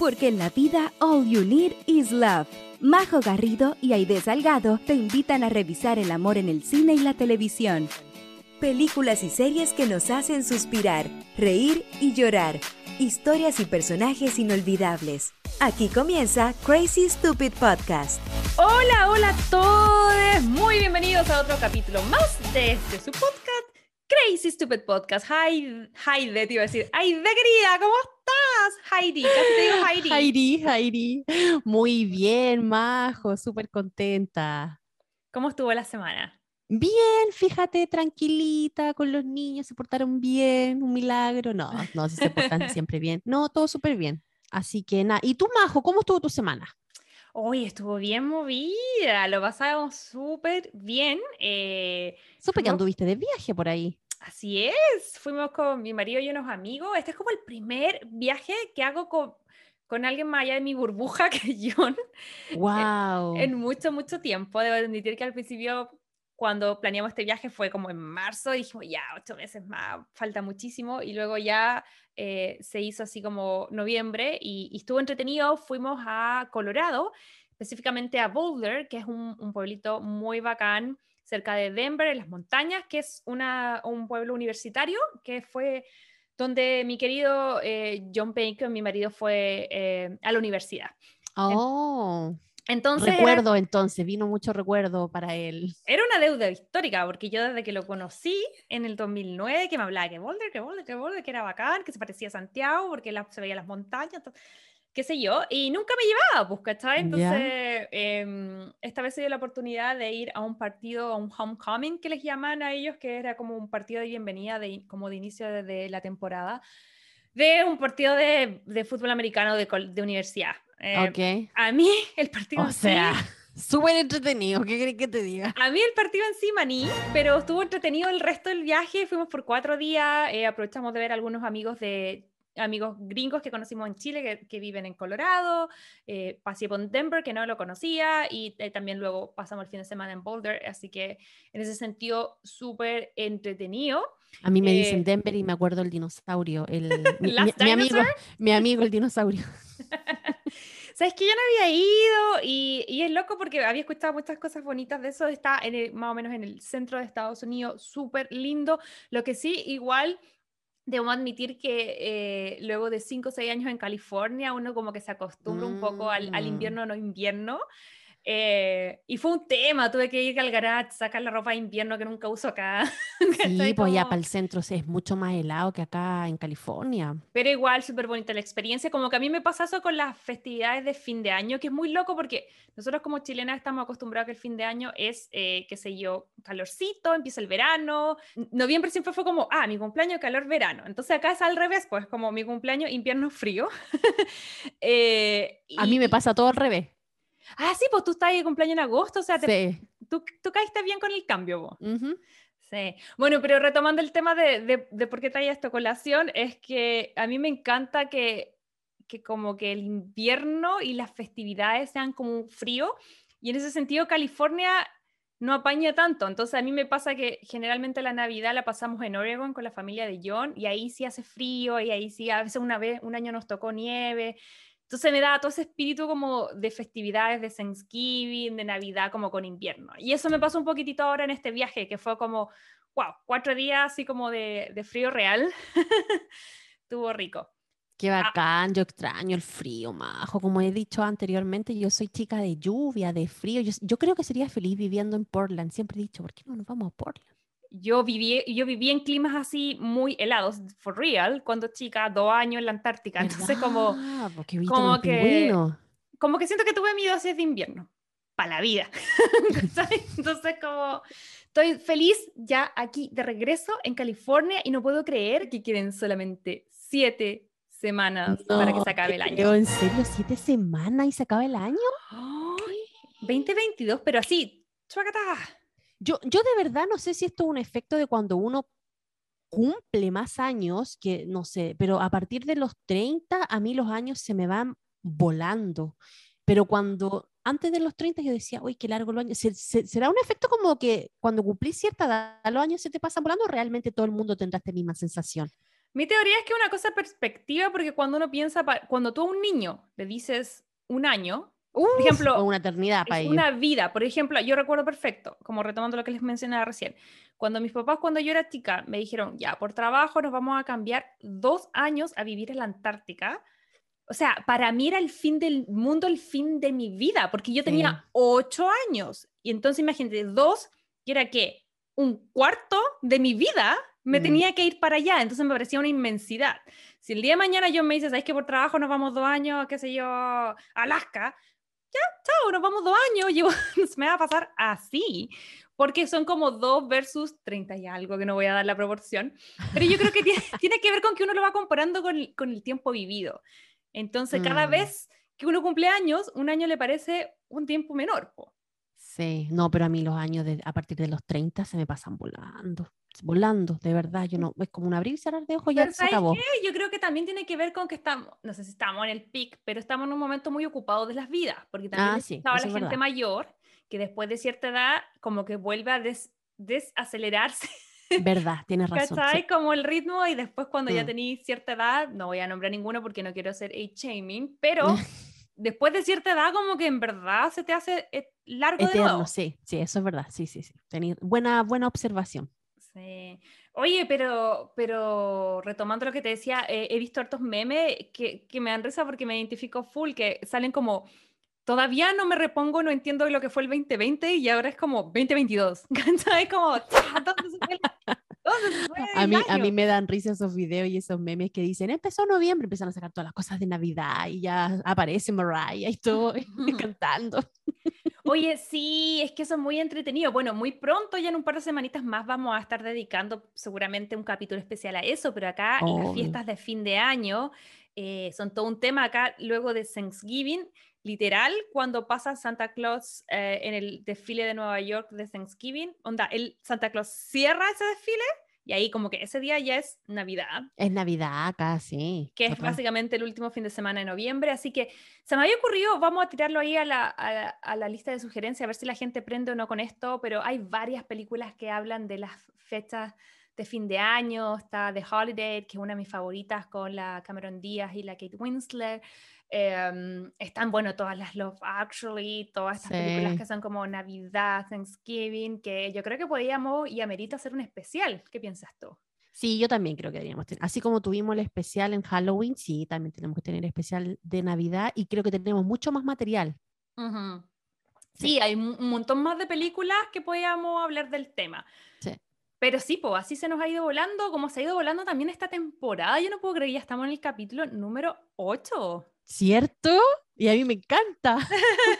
porque en la vida all you need is love. Majo Garrido y Aide Salgado te invitan a revisar el amor en el cine y la televisión. Películas y series que nos hacen suspirar, reír y llorar. Historias y personajes inolvidables. Aquí comienza Crazy Stupid Podcast. Hola, hola a todos. Muy bienvenidos a otro capítulo más de este su podcast Crazy Stupid Podcast. Hi, Heidi, te iba a decir. Heidi, querida, ¿cómo estás? Heidi, casi te digo Heidi. Heidi, Heidi. Muy bien, Majo, súper contenta. ¿Cómo estuvo la semana? Bien, fíjate, tranquilita con los niños, se portaron bien, un milagro. No, no, se portan siempre bien. No, todo súper bien. Así que nada. ¿Y tú, Majo, cómo estuvo tu semana? Hoy estuvo bien movida, lo pasamos súper bien. Eh, Supe que anduviste de viaje por ahí. Así es, fuimos con mi marido y unos amigos. Este es como el primer viaje que hago con, con alguien más allá de mi burbuja que John. ¡Wow! En, mucho, mucho tiempo. Debo admitir que al principio, cuando planeamos este viaje, fue como en marzo. Dijimos, ya, ocho meses más, falta muchísimo. Y luego ya eh, se hizo así como noviembre y, estuvo entretenido. Fuimos a Colorado, específicamente a Boulder, que es un, un pueblito muy bacán cerca de Denver, en las montañas, que es una, un pueblo universitario, que fue donde mi querido eh, John Bacon, mi marido, fue eh, a la universidad. Oh. Entonces, recuerdo entonces, vino mucho recuerdo para él. Era una deuda histórica, porque yo desde que lo conocí en el 2009, que me hablaba que Boulder, que Boulder, que Boulder, que era bacán, que se parecía a Santiago, porque se veía las montañas qué sé yo, y nunca me llevaba, pues, ¿cachai? Entonces, em, esta vez se dio la oportunidad de ir a un partido, a un homecoming que les llaman a ellos, que era como un partido de bienvenida, de, como de inicio de, la temporada, de un partido de, de fútbol americano de, de universidad. Eh, A mí el partido... O sea... Súper entretenido, ¿qué crees que te diga? A mí el partido en sí, maní, pero estuvo entretenido el resto del viaje. Fuimos por cuatro días, eh, aprovechamos de ver algunos amigos de amigos gringos que conocimos en Chile que, viven en Colorado, eh, pasé por Denver que no lo conocía y eh, también luego pasamos el fin de semana en Boulder, así que en ese sentido súper entretenido. A mí me dicen eh, Denver y me acuerdo el dinosaurio, el, mi, amigo, mi amigo el dinosaurio. Sabes que yo no había ido y, y, es loco porque había escuchado muchas cosas bonitas de eso. Está en más o menos en el centro de Estados Unidos, súper lindo. Lo que sí, igual debo admitir que eh, luego de 5 o 6 años en California, uno como que se acostumbra un poco al, al, mm. invierno no invierno. Eh, y fue un tema, tuve que ir al garage, sacar la ropa de invierno que nunca uso acá. Sí, pues ya para el centro es mucho más helado que acá en California. Pero igual, súper bonita la experiencia. Como que a mí me pasa eso con las festividades de fin de año, que es muy loco porque nosotros como chilenas estamos acostumbrados a que el fin de año es, eh, qué sé yo, calorcito, empieza el verano. Noviembre siempre fue como, ah, mi cumpleaños, calor, verano. Entonces acá es al revés, pues como mi cumpleaños, invierno, frío. eh, a mí me pasa todo al revés. Ah, sí, pues tú estás de cumpleaños en agosto, o sea, tú, tú caíste bien con el cambio vos. Sí. Bueno, pero retomando el tema de, de, de por qué traía esta colación, es que a mí me encanta que, que como que el invierno y las festividades sean como un frío, y en ese sentido California no apaña tanto. Entonces a mí me pasa que generalmente la Navidad la pasamos en Oregon con la familia de John y ahí sí hace frío y ahí sí, a veces una vez, un año nos tocó nieve entonces me da todo ese espíritu como de festividades, de Thanksgiving, de Navidad, como con invierno. Y eso me pasó un poquitito ahora en este viaje, que fue como, wow, cuatro días así como de, de frío real. Estuvo rico. Qué ah. bacán, yo extraño el frío, majo. Como he dicho anteriormente, yo soy chica de lluvia, de frío. Yo, yo creo que sería feliz viviendo en Portland. Siempre he dicho, ¿por qué no nos vamos a Portland? Yo viví, yo viví en climas así muy helados, for real, cuando chica, dos años en la Antártica. Entonces, como, como que, como que siento que tuve mi dosis de invierno para la vida. Entonces, como estoy feliz ya aquí de regreso en California y no puedo creer que queden solamente siete semanas para que se acabe el año. ¿En serio? ¿Siete semanas y se acaba el año? 2022, pero así, chuacata yo, yo de verdad no sé si esto es un efecto de cuando uno cumple más años, que no sé, pero a partir de los 30 a mí los años se me van volando. Pero cuando antes de los 30 yo decía, uy, qué largo los años. ¿Será un efecto como que cuando cumplís cierta edad, los años se te pasan volando o realmente todo el mundo tendrá esta misma sensación? Mi teoría es que una cosa perspectiva, porque cuando uno piensa, cuando tú a un niño le dices un año, por ejemplo, o una eternidad para Una vida, por ejemplo, yo recuerdo perfecto, como retomando lo que les mencionaba recién, cuando mis papás, cuando yo era chica, me dijeron, ya, por trabajo nos vamos a cambiar dos años a vivir en la Antártica. O sea, para mí era el fin del mundo, el fin de mi vida, porque yo tenía ocho años. Y entonces imagínate, dos, que era que un cuarto de mi vida me mm. tenía que ir para allá. Entonces me parecía una inmensidad. Si el día de mañana yo me dices, ¿sabes que por trabajo nos vamos dos años, qué sé yo, Alaska? Ya, chao, nos vamos dos años, llevo, me va a pasar así, porque son como dos versus 30 y algo, que no voy a dar la proporción, pero yo creo que tiene, tiene que ver con que uno lo va comparando con, con el tiempo vivido. Entonces, cada mm. vez que uno cumple años, un año le parece un tiempo menor. Sí, no, pero a mí los años de, a partir de los 30 se me pasan volando volando, de verdad, yo no, es como un abrir y cerrar de ojos ya se acabó. Qué? Yo creo que también tiene que ver con que estamos, no sé si estamos en el pic, pero estamos en un momento muy ocupado de las vidas, porque también ah, estaba la gente mayor que después de cierta edad como que vuelve a desacelerarse. Verdad, tienes razón. ¿Cachai? Como el ritmo y después cuando ya mm. tenéis cierta edad, no voy a nombrar ninguno porque no quiero hacer age-shaming, pero después de cierta edad como que en verdad se te hace eh, largo de nuevo. Sí, sí, eso es verdad, sí, sí, sí. buena, buena observación. Sí. Oye, pero, pero retomando lo que te decía, eh, he visto hartos memes que, que, me dan risa porque me identifico full, que salen como, todavía no me repongo, no entiendo lo que fue el 2020 y ahora es como 2022. Es como, a, mí, a mí me dan risa esos videos y esos memes que dicen, empezó noviembre, empiezan a sacar todas las cosas de Navidad y ya aparece Mariah y todo cantando. Oye, sí, es que eso es muy entretenido. Bueno, muy pronto, ya en un par de semanitas más, vamos a estar dedicando seguramente un capítulo especial a eso, pero acá las fiestas de fin de año eh, son todo un tema acá luego de Thanksgiving. Literal, cuando pasa Santa Claus eh, en el desfile de Nueva York de Thanksgiving, onda, el Santa Claus cierra ese desfile y ahí como que ese día ya es Navidad. Es Navidad casi. Que es básicamente el último fin de semana de noviembre. Así que se me había ocurrido, vamos a tirarlo ahí a la, a, la lista de sugerencias, a ver si la gente prende o no con esto, pero hay varias películas que hablan de las fechas de fin de año. Está The Holiday, que es una de mis favoritas con la Cameron Díaz y la Kate Winslet. Em, están, bueno, todas las Love Actually, todas estas películas que son como Navidad, Thanksgiving, que yo creo que podríamos y amerita hacer un especial. ¿Qué piensas tú? Sí, yo también creo que deberíamos tener. Así como tuvimos el especial en Halloween, sí, también tenemos que tener especial de Navidad y creo que tenemos mucho más material. sí. hay un montón más de películas que podríamos hablar del tema. Sí. Pero sí, pues así se nos ha ido volando, como se ha ido volando también esta temporada. Yo no puedo creer, ya estamos en el capítulo número 8. ¿Cierto? Y a mí me encanta.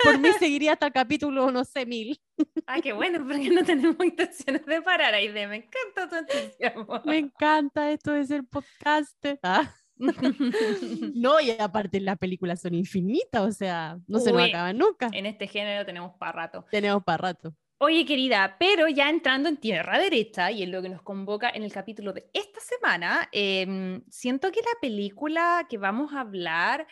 Por mí seguiría hasta el capítulo, no sé, mil. Ay, qué bueno, porque no tenemos intenciones de parar, ahí Me encanta tu entusiasmo. Me encanta esto de ser podcaster. Ah. no, y aparte las películas son infinitas, o sea, no se nos acaban nunca. En este género tenemos para rato. Tenemos para rato. Oye, querida, pero ya entrando en tierra derecha y en lo que nos convoca en el capítulo de esta semana, em, siento que la película que vamos a hablar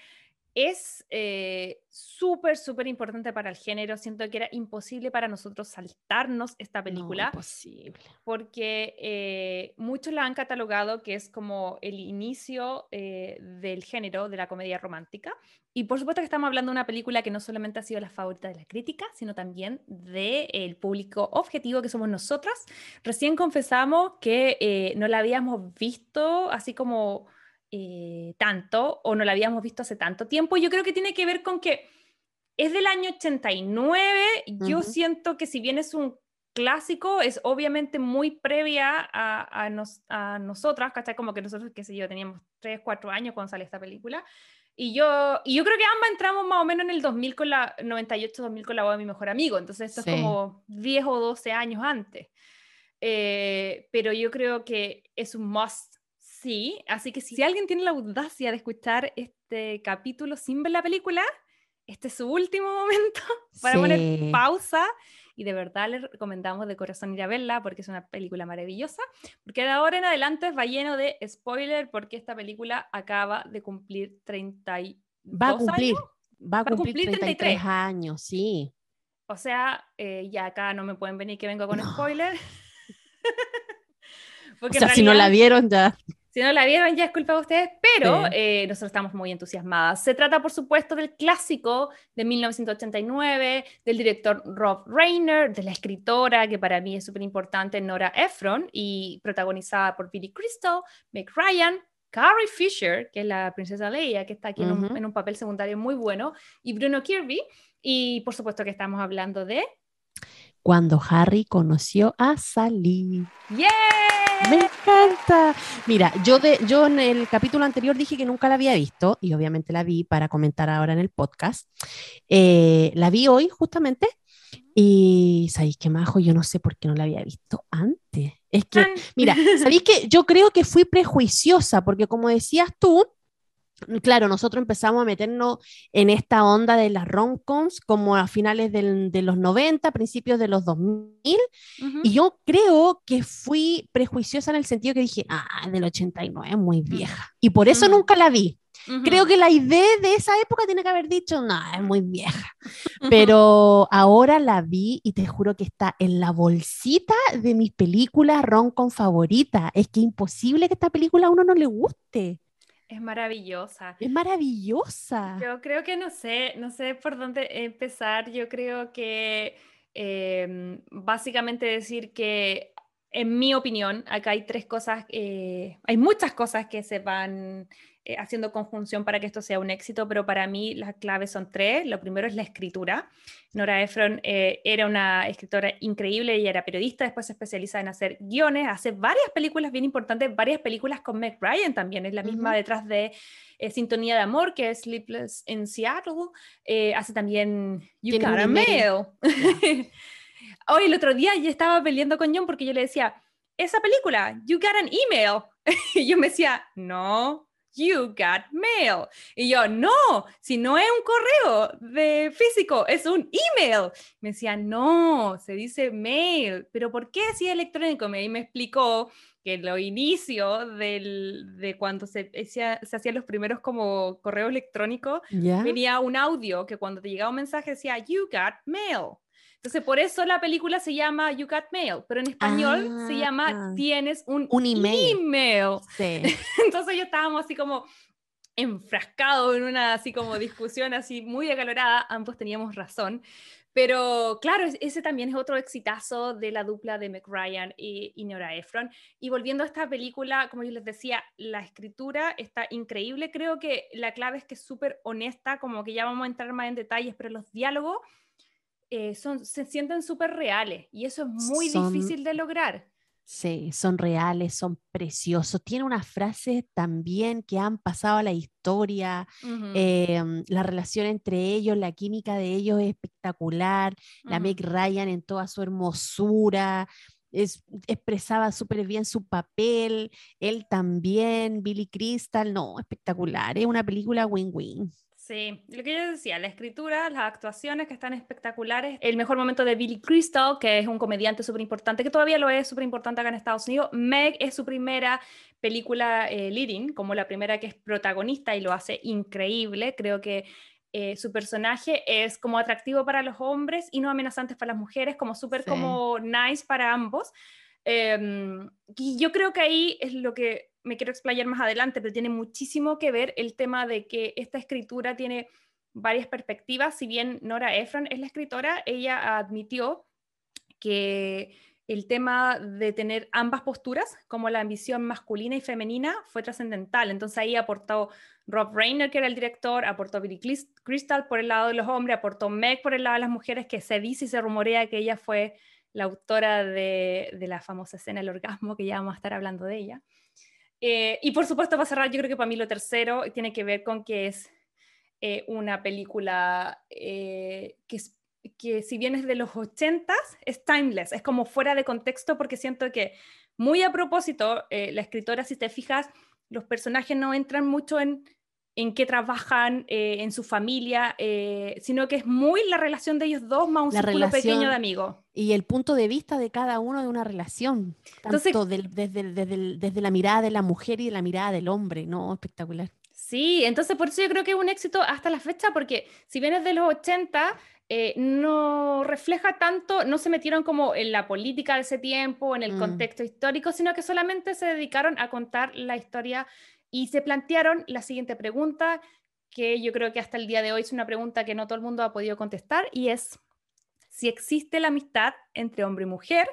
es eh, súper, súper importante para el género. Siento que era imposible para nosotros saltarnos esta película. No, imposible. Porque eh, muchos la han catalogado que es como el inicio eh, del género de la comedia romántica. Y por supuesto que estamos hablando de una película que no solamente ha sido la favorita de la crítica, sino también del público objetivo que somos nosotras. Recién confesamos que no la habíamos visto así como eh, tanto o no la habíamos visto hace tanto tiempo. Yo creo que tiene que ver con que es del año 89. Yo siento que si bien es un clásico, es obviamente muy previa a, a, nos, a nosotras, ¿cachai? Como que nosotros, qué sé yo, teníamos 3, 4 años cuando sale esta película. Y yo, y yo creo que ambas entramos más o menos en el 2000 con la 98-2000 con la voz de mi mejor amigo. Entonces, esto es como 10 o 12 años antes. Eh, pero yo creo que es un must Sí, así que si alguien tiene la audacia de escuchar este capítulo sin ver la película, este es su último momento para poner pausa y de verdad les recomendamos de corazón ir a verla porque es una película maravillosa, porque de ahora en adelante va lleno de spoiler porque esta película acaba de cumplir 32 va a cumplir, años. Va a cumplir, 33. años, sí. O sea, eh, ya acá no me pueden venir que vengo con spoiler. o sea, si no la vieron ya Si no la vieron, ya es culpa de ustedes, pero eh, nosotros estamos muy entusiasmadas. Se trata, por supuesto, del clásico de 1989, del director Rob Reiner, de la escritora, que para mí es súper importante, Nora Ephron, y protagonizada por Billy Crystal, Meg Ryan, Carrie Fisher, que es la princesa Leia, que está aquí en, un, en un papel secundario muy bueno, y Bruno Kirby. Y por supuesto que estamos hablando de cuando Harry conoció a Sally. ¡Yeah! Me encanta. Mira, yo, de, yo en el capítulo anterior dije que nunca la había visto y obviamente la vi para comentar ahora en el podcast. Eh, la vi hoy justamente y ¿sabéis qué majo? Yo no sé por qué no la había visto antes. Es que, mira, ¿sabéis que yo creo que fui prejuiciosa porque como decías tú, claro, nosotros empezamos a meternos en esta onda de las romcoms como a finales de los 90, principios de los 2000, y yo creo que fui prejuiciosa en el sentido que dije, ah, del 89 es muy vieja, y por eso nunca la vi. Creo que la idea de esa época tiene que haber dicho, no, es muy vieja. Pero ahora la vi y te juro que está en la bolsita de mis películas roncom favoritas. Es que imposible que esta película a uno no le guste. Es maravillosa. Es maravillosa. Yo creo que no sé, no sé por dónde empezar. Yo creo que em, básicamente decir que, en mi opinión, acá hay tres cosas, eh, hay muchas cosas que se van haciendo conjunción para que esto sea un éxito, pero para mí las claves son tres. Lo primero es la escritura. Nora Ephron eh, era una escritora increíble, ella era periodista, después se especializa en hacer guiones, hace varias películas bien importantes, varias películas con Meg Ryan también, es la misma detrás de eh, Sintonía de Amor, que es Sleepless in Seattle, hace también You Got a Mail. Hoy el otro día ya estaba peleando con John porque yo le decía, esa película, You Got an Email. y yo me decía, no, you got mail. Y yo, no, si no es un correo de físico, es un email. Me decía, no, se dice mail, pero ¿por qué así electrónico? Y me explicó que lo inicio del, de cuando se, se, hacían los primeros como correo electrónico, venía un audio que cuando te llegaba un mensaje decía, you got mail. Entonces, por eso la película se llama You Got Mail, pero en español se llama ah. Tienes un, un email. Sí. Entonces yo estábamos así como enfrascados en una así como discusión así muy acalorada, ambos teníamos razón. Pero claro, ese también es otro exitazo de la dupla de McRyan y, y Nora Ephron. Y volviendo a esta película, como yo les decía, la escritura está increíble. Creo que la clave es que es súper honesta, como que ya vamos a entrar más en detalles, pero los diálogos eh, son, se sienten súper reales y eso es muy difícil de lograr. Sí, son reales, son preciosos. Tiene unas frases también que han pasado a la historia. Em, la relación entre ellos, la química de ellos es espectacular. La Meg Ryan en toda su hermosura. Es, expresaba súper bien su papel. Él también, Billy Crystal. No, espectacular. Es una película win-win. Sí, lo que yo decía, la escritura, las actuaciones que están espectaculares, el mejor momento de Billy Crystal, que es un comediante súper importante, que todavía lo es súper importante acá en Estados Unidos. Meg es su primera película eh, leading, como la primera que es protagonista y lo hace increíble. Creo que eh, su personaje es como atractivo para los hombres y no amenazante para las mujeres, como súper como nice para ambos. Em, y yo creo que ahí es lo que me quiero explayar más adelante, pero tiene muchísimo que ver el tema de que esta escritura tiene varias perspectivas. Si bien Nora Ephron es la escritora, ella admitió que el tema de tener ambas posturas, como la ambición masculina y femenina, fue trascendental. Entonces ahí aportó Rob Reiner, que era el director, aportó Billy Crystal por el lado de los hombres, aportó Meg por el lado de las mujeres, que se dice y se rumorea que ella fue la autora de, de la famosa escena El orgasmo, que ya vamos a estar hablando de ella. Eh, y por supuesto, para cerrar, yo creo que para mí lo tercero tiene que ver con que es eh, una película eh, que, que, si bien es de los 80 es timeless, es como fuera de contexto porque siento que muy a propósito, la escritora, si te fijas, los personajes no entran mucho en en qué trabajan, en su familia, sino que es muy la relación de ellos dos más un círculo pequeño de amigos y el punto de vista de cada uno de una relación, tanto desde, la mirada de la mujer y de la mirada del hombre, ¿no? Espectacular. Sí, entonces por eso yo creo que es un éxito hasta la fecha, porque si bien es de los 80, eh, no refleja tanto, no se metieron como en la política de ese tiempo, en el mm. contexto histórico, sino que solamente se dedicaron a contar la historia y se plantearon la siguiente pregunta, que yo creo que hasta el día de hoy es una pregunta que no todo el mundo ha podido contestar, y es si existe la amistad entre hombre y mujer,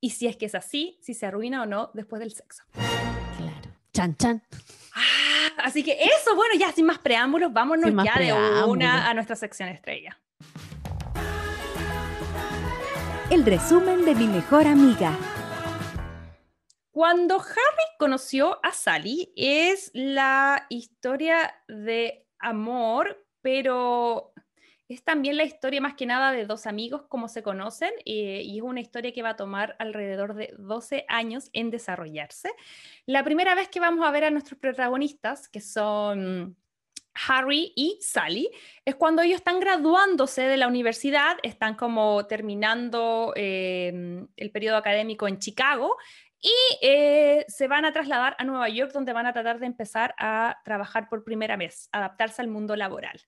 y si es que es así, si se arruina o no después del sexo. Claro. Chan, chan. Ah, así que eso, bueno, ya sin más preámbulos, vámonos ya de una a nuestra sección estrella. El resumen de mi mejor amiga. Cuando Harry conoció a Sally es la historia de amor, pero es también la historia más que nada de dos amigos como se conocen eh, y es una historia que va a tomar alrededor de 12 años en desarrollarse. La primera vez que vamos a ver a nuestros protagonistas, que son Harry y Sally, es cuando ellos están graduándose de la universidad, están como terminando eh, el periodo académico en Chicago y eh, se van a trasladar a Nueva York donde van a tratar de empezar a trabajar por primera vez, adaptarse al mundo laboral.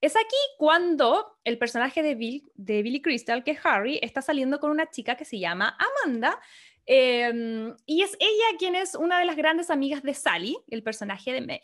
Es aquí cuando el personaje de, Bill, de Billy Crystal, que es Harry, está saliendo con una chica que se llama Amanda. Em, y es ella quien es una de las grandes amigas de Sally, el personaje de Meg.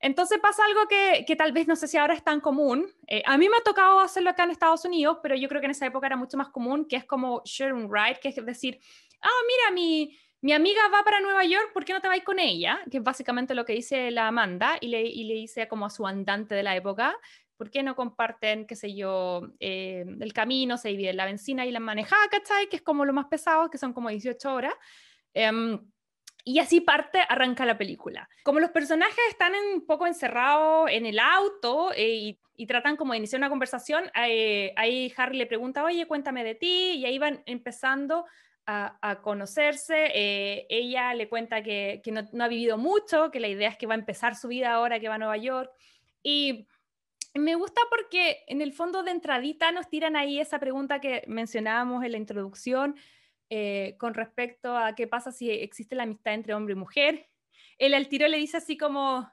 Entonces pasa algo que, que, tal vez no sé si ahora es tan común. Eh, a mí me ha tocado hacerlo acá en Estados Unidos, pero yo creo que en esa época era mucho más común, que es como share un ride, que es decir, ah, mira, mi, mi amiga va para Nueva York, ¿por qué no te vais con ella? Que es básicamente lo que dice la Amanda y le, dice como a su andante de la época, ¿Por qué no comparten, qué sé yo, eh, el camino, se divide la benzina y la manejada, ¿cachai? Que es como lo más pesado, que son como 18 horas. Em, y así parte, arranca la película. Como los personajes están un poco encerrados en el auto eh, y, tratan como de iniciar una conversación, eh, ahí Harry le pregunta, oye, cuéntame de ti, y ahí van empezando a, conocerse. ella le cuenta que, que no, no, ha vivido mucho, que la idea es que va a empezar su vida ahora que va a Nueva York. Y me gusta porque en el fondo de entradita nos tiran ahí esa pregunta que mencionábamos en la introducción eh, con respecto a qué pasa si existe la amistad entre hombre y mujer. Él al tiro le dice así como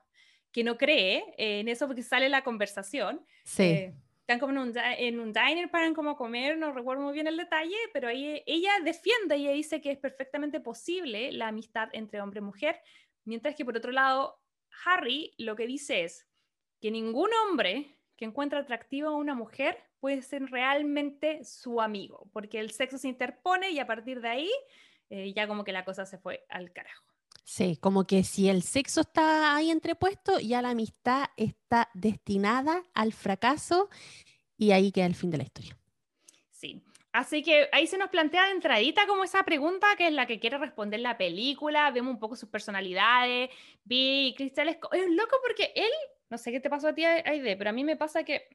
que no cree en eso porque sale la conversación. Sí. Están como en un, en un, diner para como comer, no recuerdo muy bien el detalle, pero ahí ella defiende, ella dice que es perfectamente posible la amistad entre hombre y mujer, mientras que por otro lado, Harry lo que dice es, que ningún hombre que encuentra atractiva a una mujer puede ser realmente su amigo, porque el sexo se interpone y a partir de ahí eh, ya como que la cosa se fue al carajo. Sí, como que si el sexo está ahí entrepuesto, ya la amistad está destinada al fracaso y ahí queda el fin de la historia. Sí, Así que ahí se nos plantea de entradita como esa pregunta que es la que quiere responder la película, vemos un poco sus personalidades, vi Cristal es, es loco porque él no sé qué te pasó a ti, Aide, pero a mí me pasa que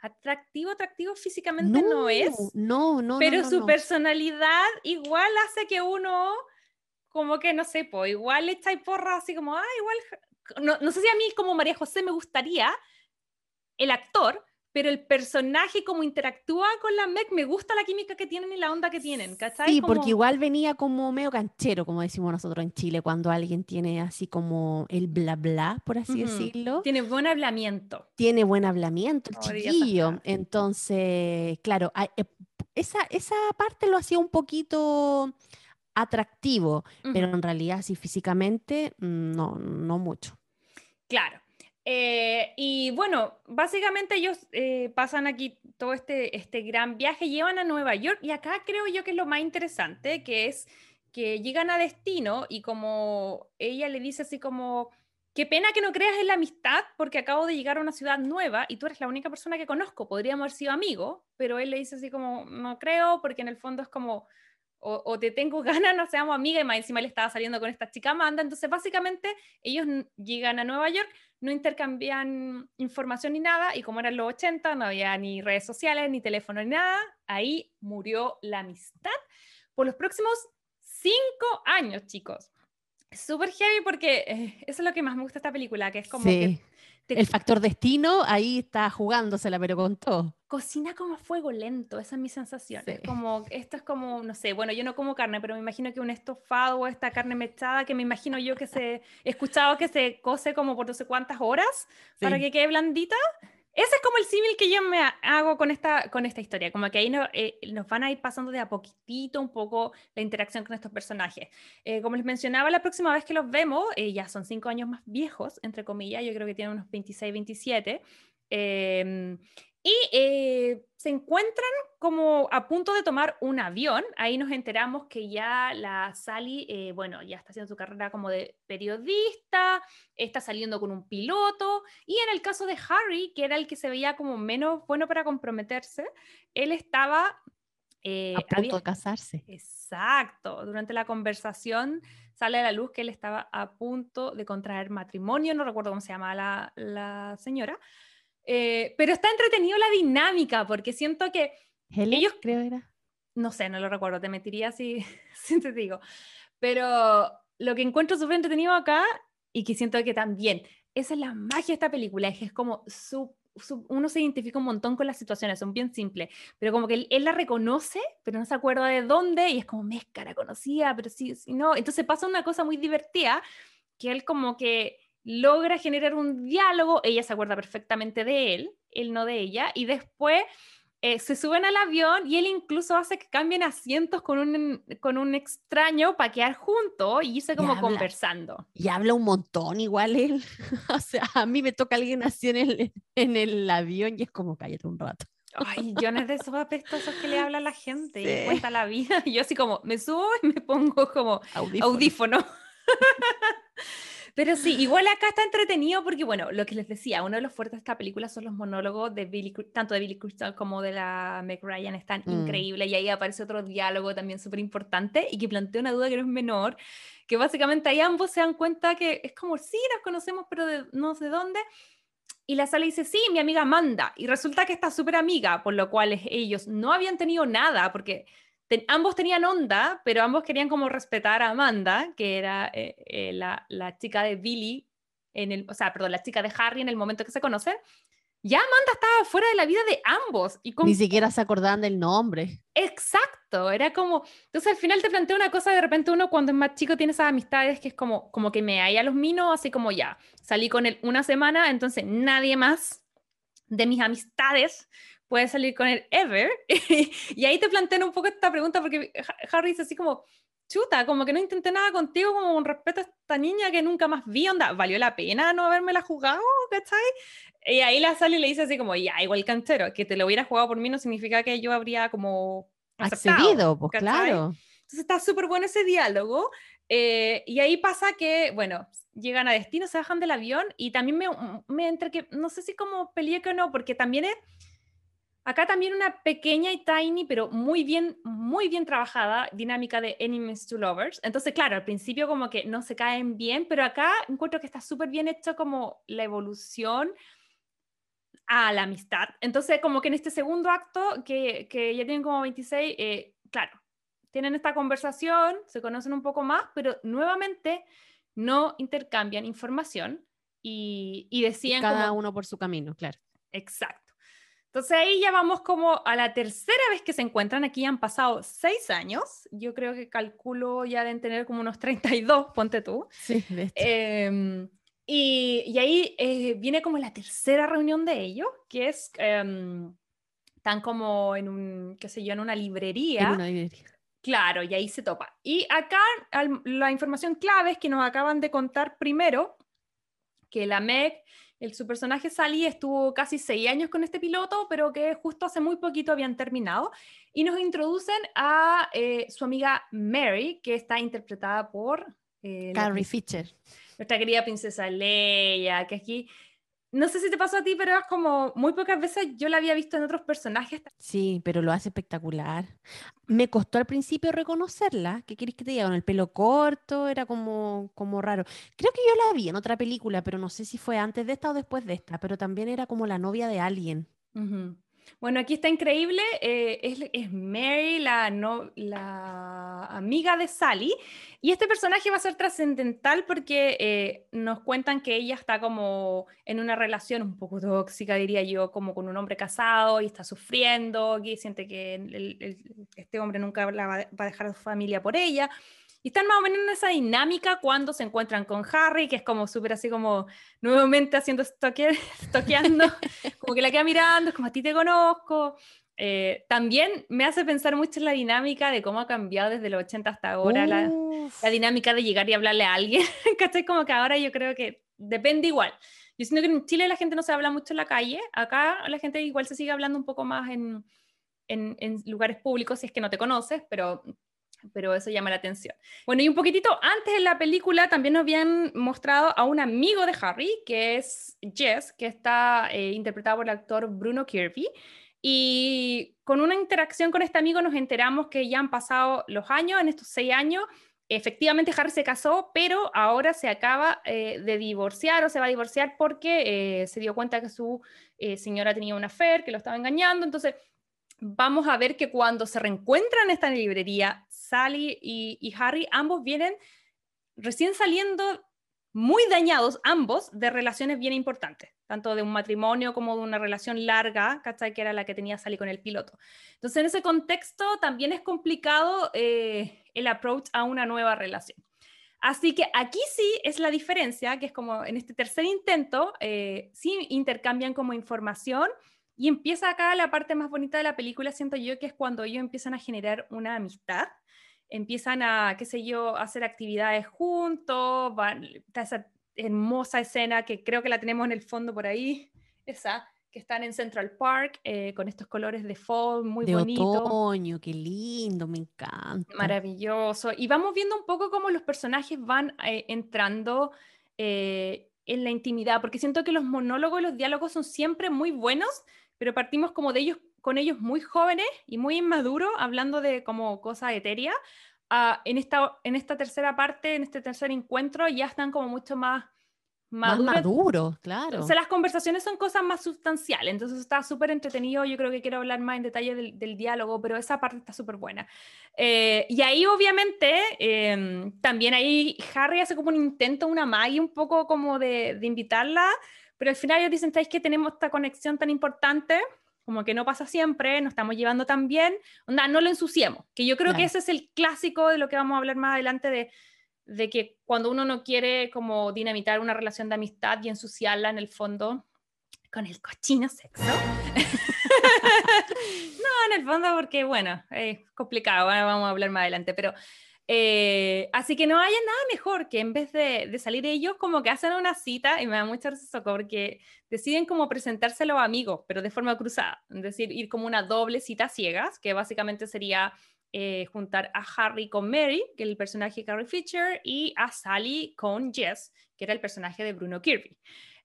atractivo, atractivo físicamente no, es. No, no, Pero su personalidad igual hace que uno, como que no sé, pues igual está y porra así como, ah, igual. No, no sé si a mí como María José me gustaría el actor, pero el personaje como interactúa con la Meg, me gusta la química que tienen y la onda que tienen, ¿cachai? Sí, porque igual venía como medio canchero, como decimos nosotros en Chile, cuando alguien tiene así como el bla bla, por así decirlo. Tiene buen hablamiento. Tiene buen hablamiento, el chiquillo. Entonces, claro, eh, esa, esa parte lo hacía un poquito atractivo, pero en realidad sí físicamente mm, no, no mucho. Claro. Eh, y bueno, básicamente ellos eh, pasan aquí todo este, este gran viaje, llevan a Nueva York y acá creo yo que es lo más interesante, que es que llegan a destino y como ella le dice así como, qué pena que no creas en la amistad porque acabo de llegar a una ciudad nueva y tú eres la única persona que conozco, podríamos haber sido amigos, pero él le dice así como, no creo porque en el fondo es como o, te tengo ganas, no seamos amigas, y más encima él estaba saliendo con esta chica Amanda, entonces básicamente ellos llegan a Nueva York, no intercambian información ni nada, y como eran los 80, no había ni redes sociales, ni teléfono, ni nada, ahí murió la amistad por los próximos cinco años, chicos. Súper heavy porque eh, eso es lo que más me gusta esta película, que es como el factor destino ahí está jugándosela, pero con todo. Cocina como a fuego lento, esa es mi sensación. como, esto es como, no sé, bueno, yo no como carne, pero me imagino que un estofado o esta carne mechada, que me imagino yo que se, he escuchado que se cose como por no sé cuántas horas para que quede blandita. Ese es como el símil que yo me hago con esta, con esta historia, como que ahí eh, nos van a ir pasando de a poquitito un poco la interacción con estos personajes. Eh, como les mencionaba, la próxima vez que los vemos, eh, ya son cinco años más viejos, entre comillas, yo creo que tienen unos 26, 27. Y eh, se encuentran como a punto de tomar un avión. Ahí nos enteramos que ya la Sally, eh, bueno, ya está haciendo su carrera como de periodista, está saliendo con un piloto. Y en el caso de Harry, que era el que se veía como menos bueno para comprometerse, él estaba... Eh, a punto de casarse. Exacto. Durante la conversación sale a la luz que él estaba a punto de contraer matrimonio, no recuerdo cómo se llama la, la señora, eh, pero está entretenido la dinámica, porque siento que ellos... creo era. No sé, no lo recuerdo, te mentiría si, si te digo. Pero lo que encuentro súper entretenido acá, y que siento que también, esa es la magia de esta película, es que es como su, uno se identifica un montón con las situaciones, son bien simples, pero como que él, la reconoce, pero no se acuerda de dónde, y es como, mezcara, conocía, pero sí, sí, no. Entonces pasa una cosa muy divertida, que él como que logra generar un diálogo, ella se acuerda perfectamente de él, él no de ella, y después eh, se suben al avión y él incluso hace que cambien asientos con un, con un extraño para quedar juntos y irse como conversando. Y habla un montón igual él. o sea, a mí me toca alguien así en el, en el avión y es como cállate un rato. Ay, yo no es de esos apestosos que le habla a la gente y cuenta la vida. Y yo así como me subo y me pongo como audífono. Pero sí, igual acá está entretenido porque, bueno, lo que les decía, uno de los fuertes de esta película son los monólogos de Billy, tanto de Billy Crystal como de la Meg Ryan, están mm. increíbles. Y ahí aparece otro diálogo también súper importante y que plantea una duda que no es menor, que básicamente ahí ambos se dan cuenta que es como, sí, nos conocemos, pero de, no sé dónde. Y la sala dice, sí, mi amiga Amanda. Y resulta que está súper amiga, por lo cual ellos no habían tenido nada, porque ambos tenían onda, pero ambos querían como respetar a Amanda, que era eh, eh, la, la, chica de Billy, en el, o sea, perdón, la chica de Harry en el momento que se conocen. Ya Amanda estaba fuera de la vida de ambos. Y Ni siquiera se acordaban del nombre. Exacto, era como, entonces al final te plantea una cosa, de repente uno cuando es más chico tiene esas amistades que es como, como que me hay a los minos, así como ya, salí con él una semana, entonces nadie más de mis amistades puedes salir con él ever. y ahí te plantean un poco esta pregunta porque Harry dice así como, chuta, como que no intenté nada contigo, como con respeto a esta niña que nunca más vi, onda, ¿valió la pena no haberme la jugado? ¿Cachai? Y ahí la sale y le dice así como, ya, igual cantero, que te lo hubiera jugado por mí no significa que yo habría como accedido, pues claro. Entonces está súper bueno ese diálogo. Eh, y ahí pasa que, bueno, llegan a destino, se bajan del avión y también me, me entre que, no sé si como peleé que no, porque también es Acá también una pequeña y tiny, pero muy bien, muy bien trabajada dinámica de enemies to lovers. Entonces, claro, al principio como que no se caen bien, pero acá encuentro que está súper bien hecho como la evolución a la amistad. Entonces, como que en este segundo acto, que, que ya tienen como 26, eh, claro, tienen esta conversación, se conocen un poco más, pero nuevamente no intercambian información y, y decían... Cada uno por su camino, claro. Exacto. Entonces ahí ya vamos como a la tercera vez que se encuentran. Aquí han pasado seis años. Yo creo que calculo ya deben tener como unos 32, ponte tú. Sí, de em, y, y, ahí eh, viene como la tercera reunión de ellos, que es em, tan como en un, qué sé yo, en una librería. En una librería. Claro, y ahí se topa. Y acá la información clave es que nos acaban de contar primero que la Meg el, su personaje Sally estuvo casi seis años con este piloto, pero que justo hace muy poquito habían terminado. Y nos introducen a eh, su amiga Mary, que está interpretada por... Eh, Carrie Fisher. Nuestra querida princesa Leia, que aquí no sé si te pasó a ti, pero es como muy pocas veces yo la había visto en otros personajes. Sí, pero lo hace espectacular. Me costó al principio reconocerla. ¿Qué quieres que te diga? Con el pelo corto, era como, como raro. Creo que yo la vi en otra película, pero no sé si fue antes de esta o después de esta, pero también era como la novia de alguien. Bueno, aquí está increíble. Eh, es, Mary, la, la amiga de Sally. Y este personaje va a ser trascendental porque eh, nos cuentan que ella está como en una relación un poco tóxica, diría yo, como con un hombre casado y está sufriendo, que siente que este hombre nunca va, a dejar a su familia por ella. Y están más o menos en esa dinámica cuando se encuentran con Harry, que es como súper así como nuevamente haciendo estoqueando, como que la queda mirando, es como a ti te conozco. Eh, también me hace pensar mucho en la dinámica de cómo ha cambiado desde los 80 hasta ahora la, la, dinámica de llegar y hablarle a alguien. ¿Cachai? Como que ahora yo creo que depende igual. Yo siento que en Chile la gente no se habla mucho en la calle, acá la gente igual se sigue hablando un poco más en, en, en lugares públicos si es que no te conoces, pero pero eso llama la atención. Bueno, y un poquitito antes en la película también nos habían mostrado a un amigo de Harry, que es Jess, que está eh, interpretado por el actor Bruno Kirby. Y con una interacción con este amigo nos enteramos que ya han pasado los años, en estos seis años, efectivamente Harry se casó, pero ahora se acaba eh, de divorciar o se va a divorciar porque eh, se dio cuenta que su señora tenía una affair, que lo estaba engañando. Entonces, vamos a ver que cuando se reencuentran en esta librería, Sally y Harry, ambos vienen recién saliendo muy dañados ambos de relaciones bien importantes, tanto de un matrimonio como de una relación larga, ¿cachai? Que era la que tenía Sally con el piloto. Entonces, en ese contexto también es complicado eh, el approach a una nueva relación. Así que aquí sí es la diferencia, que es como en este tercer intento, eh, sí intercambian como información y empieza acá la parte más bonita de la película, siento yo, que es cuando ellos empiezan a generar una amistad empiezan a, qué sé yo, hacer actividades juntos, van, está esa hermosa escena que creo que la tenemos en el fondo por ahí, esa, que están en Central Park eh, con estos colores de fall muy de bonito. otoño, qué lindo, me encanta. Maravilloso. Y vamos viendo un poco cómo los personajes van eh, entrando eh, en la intimidad, porque siento que los monólogos y los diálogos son siempre muy buenos, pero partimos como de ellos con ellos muy jóvenes y muy inmaduros, hablando de como cosa etérea. Ah, en, esta, en esta tercera parte, en este tercer encuentro, ya están como mucho más maduros. Más maduros, claro. O sea, las conversaciones son cosas más sustanciales, entonces está súper entretenido. Yo creo que quiero hablar más en detalle del, del diálogo, pero esa parte está súper buena. Eh, y ahí, obviamente, em, también ahí Harry hace como un intento, una magia un poco como de, de invitarla, pero al final ellos dicen, ¿sabéis que tenemos esta conexión tan importante? Como que no pasa siempre, nos estamos llevando tan bien, onda, no lo ensuciemos, que yo creo que ese es el clásico de lo que vamos a hablar más adelante de, de que cuando uno no quiere como dinamitar una relación de amistad y ensuciarla en el fondo con el cochino sexo. no, en el fondo porque, bueno, es complicado, vamos a hablar más adelante, pero eh, así que no haya nada mejor que en vez de, de, salir ellos, como que hacen una cita, y me da mucha risa porque deciden como presentarse a los amigos, pero de forma cruzada, es decir, ir como una doble cita ciegas, que básicamente sería eh, juntar a Harry con Mary, que es el personaje de Carrie Fisher, y a Sally con Jess, que era el personaje de Bruno Kirby.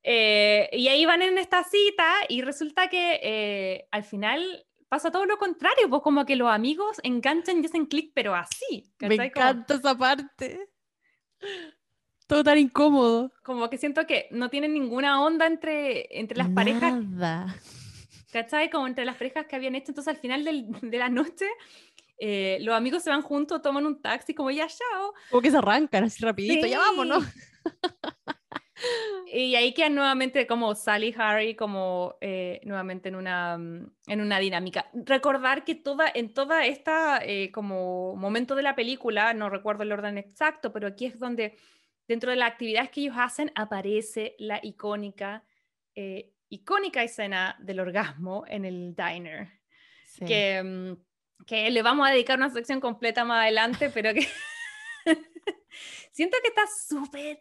Eh, y ahí van en esta cita y resulta que al final pasa todo lo contrario, pues como que los amigos enganchan y hacen clic, pero así. Me encanta esa parte. Todo tan incómodo. Como que siento que no tienen ninguna onda entre, entre las parejas. ¿Cachai? Como entre las parejas que habían hecho. Entonces al final del, de la noche, eh, los amigos se van juntos, toman un taxi, como ya, chao. O que se arrancan así rapidito, ya vámonos. Y ahí quedan nuevamente como Sally y Harry, como eh, nuevamente en una, mm, en una dinámica. Recordar que toda, en toda esta eh, como momento de la película, no recuerdo el orden exacto, pero aquí es donde dentro de las actividades que ellos hacen aparece la icónica, eh, icónica escena del orgasmo en el diner. Que, mm, que le vamos a dedicar una sección completa más adelante, pero que siento que está súper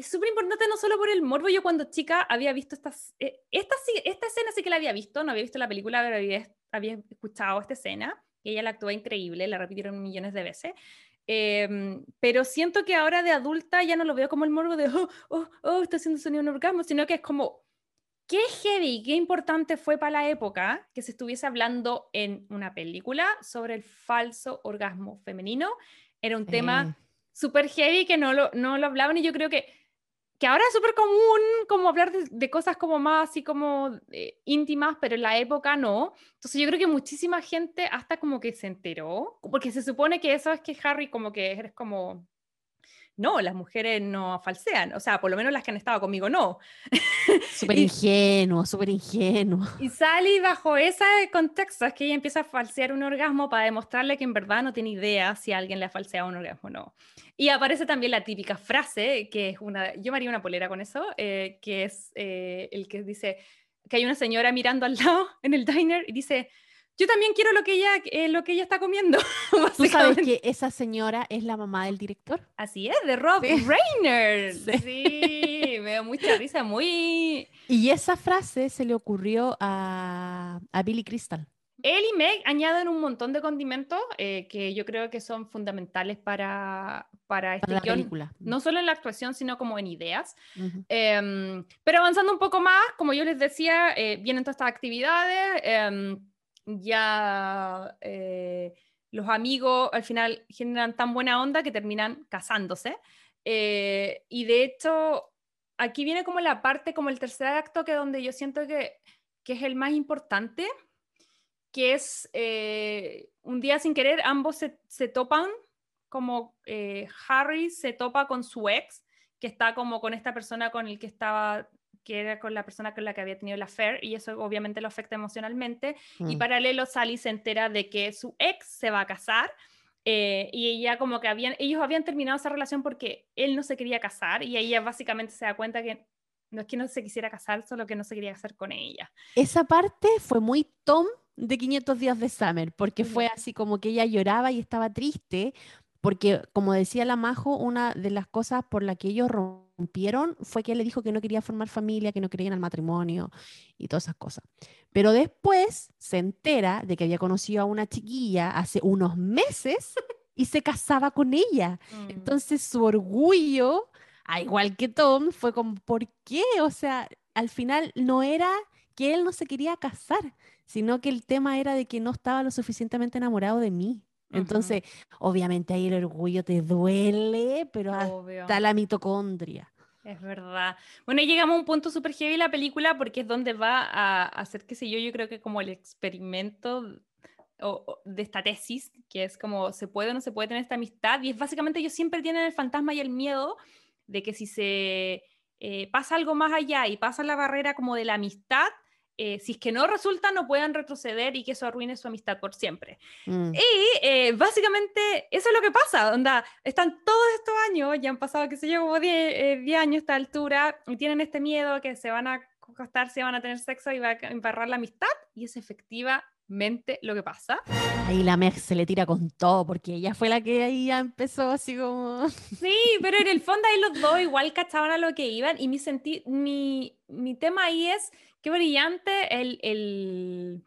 es súper importante no solo por el morbo. Yo cuando chica había visto estas, eh, esta, esta escena sí que la había visto, no había visto la película, pero había, había escuchado esta escena, ella la actuó increíble, la repitieron millones de veces. Em, pero siento que ahora de adulta ya no lo veo como el morbo de, oh, oh, oh, está haciendo sonido un orgasmo, sino que es como, qué heavy, qué importante fue para la época que se estuviese hablando en una película sobre el falso orgasmo femenino. Era un tema súper heavy que no lo, no lo hablaban y yo creo que que ahora es súper común como hablar de, cosas como más así como eh, íntimas, pero en la época no. Entonces yo creo que muchísima gente hasta como que se enteró, porque se supone que eso es que Harry como que eres como, no, las mujeres no falsean, o sea, por lo menos las que han estado conmigo no. Súper ingenuo, súper ingenuo. Y Sally bajo ese contexto es que ella empieza a falsear un orgasmo para demostrarle que en verdad no tiene idea si alguien le ha falseado un orgasmo o no. Y aparece también la típica frase, que es una, yo me haría una polera con eso, eh, que es eh, el que dice que hay una señora mirando al lado en el diner y dice, yo también quiero lo que ella, eh, lo que ella está comiendo. ¿Tú sabes que esa señora es la mamá del director? Así es, de Rob Reiner. Sí. me da mucha risa, muy... Y esa frase se le ocurrió a, a Billy Crystal. Él y Meg añaden un montón de condimentos eh, que yo creo que son fundamentales para, para este la película. No solo en la actuación, sino como en ideas. Em, pero avanzando un poco más, como yo les decía, eh, vienen todas estas actividades. Ya eh, los amigos al final generan tan buena onda que terminan casándose. Eh, y de hecho, aquí viene como la parte, como el tercer acto, que donde yo siento que, que es el más importante, que es eh, un día sin querer, ambos se, se topan, como Harry se topa con su ex, que está como con esta persona con el que estaba que era con la persona con la que había tenido la affair y eso obviamente lo afecta emocionalmente. Y mm. paralelo, Sally se entera de que su ex se va a casar eh, y ella como que habían, ellos habían terminado esa relación porque él no se quería casar y ella básicamente se da cuenta que no es que no se quisiera casar, solo que no se quería casar con ella. Esa parte fue muy Tom de 500 días de Summer, porque fue así como que ella lloraba y estaba triste, porque como decía la Majo, una de las cosas por las que ellos rompieron fue que él le dijo que no quería formar familia, que no creían al matrimonio y todas esas cosas. Pero después se entera de que había conocido a una chiquilla hace unos meses y se casaba con ella. Mm. Entonces su orgullo, a igual que Tom, fue como, ¿por qué? O sea, al final no era que él no se quería casar, sino que el tema era de que no estaba lo suficientemente enamorado de mí. Entonces, obviamente ahí el orgullo te duele, pero hasta la mitocondria. Es verdad. Bueno, llegamos a un punto súper heavy la película porque es donde va a hacer, qué sé yo, yo creo que como el experimento de esta tesis, que es como se puede o no se puede tener esta amistad, y es básicamente ellos siempre tienen el fantasma y el miedo de que si se eh, pasa algo más allá y pasa la barrera como de la amistad, eh, si es que no resulta, no puedan retroceder y que eso arruine su amistad por siempre. Mm. Y eh, básicamente eso es lo que pasa, onda, están todos estos años, ya han pasado, qué sé yo, como 10 eh, años a esta altura, y tienen este miedo que se van a acostarse, van a tener sexo y va a embarrar la amistad, y es efectiva mente lo que pasa. Ahí la Meg se le tira con todo, porque ella fue la que ahí ya empezó así como... Sí, pero en el fondo ahí los dos igual cachaban a lo que iban y mi, senti mi, mi tema ahí es qué brillante el, el,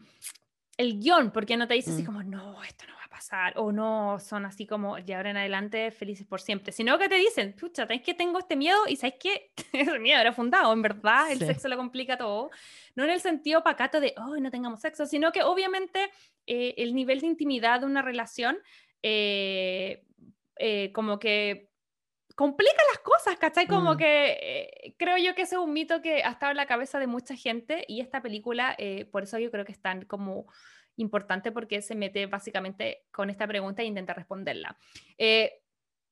el guion, porque no te dice así mm. como, no, esto no va pasar, o no, son así como, de ahora en adelante, felices por siempre, sino que te dicen, pucha, ¿sabes que tengo este miedo? Y ¿sabes que Ese miedo era fundado, en verdad, el sexo lo complica todo. No en el sentido pacato de, oh, no tengamos sexo, sino que obviamente eh, el nivel de intimidad de una relación, eh, eh, como que complica las cosas, ¿cachai? Como mm. que eh, creo yo que ese es un mito que ha estado en la cabeza de mucha gente y esta película, eh, por eso yo creo que es tan como importante porque se mete básicamente con esta pregunta e intenta responderla. Eh,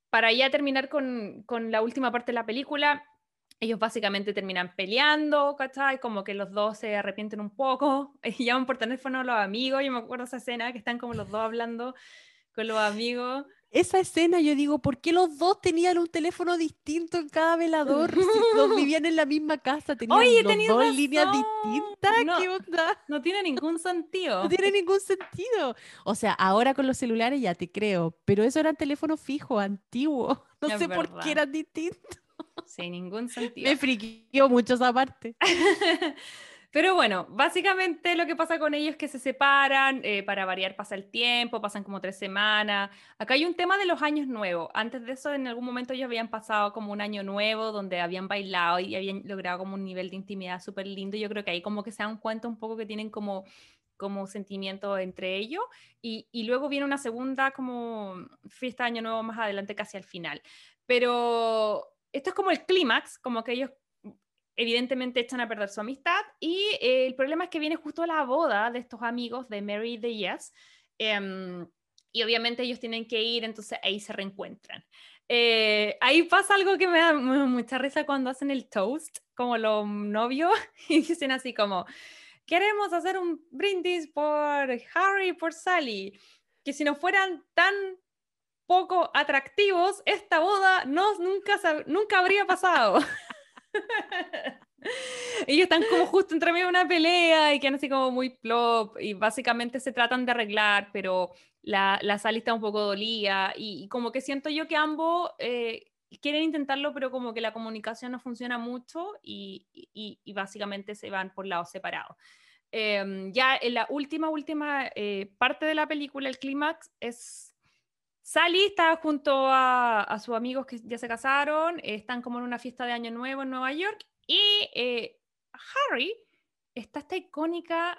para ya terminar con, con, la última parte de la película, ellos básicamente terminan peleando, ¿cachai? Como que los dos se arrepienten un poco, y llaman por teléfono a los amigos, yo me acuerdo esa escena que están como los dos hablando con los amigos esa escena yo digo, ¿por qué los dos tenían un teléfono distinto en cada velador? si los vivían en la misma casa, tenían dos líneas distintas. No, ¿Qué onda? No tiene ningún sentido. No tiene ningún sentido. O sea, ahora con los celulares ya te creo, pero eso era teléfono fijo, antiguo. No sé por qué eran distintos. Sin ningún sentido. Me friqueó mucho esa parte. Pero bueno, básicamente lo que pasa con ellos es que se separan, eh, para variar pasa el tiempo, pasan como tres semanas. Acá hay un tema de los años nuevos. Antes de eso, en algún momento ellos habían pasado como un año nuevo donde habían bailado y habían logrado como un nivel de intimidad súper lindo. Yo creo que ahí como que se dan cuenta un poco que tienen como como sentimiento entre ellos y, y luego viene una segunda como fiesta de año nuevo más adelante casi al final. Pero esto es como el clímax, como que ellos evidentemente echan a perder su amistad y eh, el problema es que viene justo la boda de estos amigos de Mary de Yes em, y obviamente ellos tienen que ir, entonces ahí se reencuentran. eh, ahí pasa algo que me da mucha risa cuando hacen el toast, como los novios, y dicen así como, queremos hacer un brindis por Harry y por Sally, que si no fueran tan poco atractivos, esta boda no, nunca, nunca habría pasado. Ellos están como justo entre medio de una pelea y quedan así como muy plop y básicamente se tratan de arreglar, pero la, la Sally está un poco dolida y, como que siento yo que ambos eh, quieren intentarlo, pero como que la comunicación no funciona mucho y, y, básicamente se van por lados separados. Em, ya en la última, última eh, parte de la película, el clímax, es Sally está junto a, a, sus amigos que ya se casaron, están como en una fiesta de Año Nuevo en Nueva York y eh, Harry está esta icónica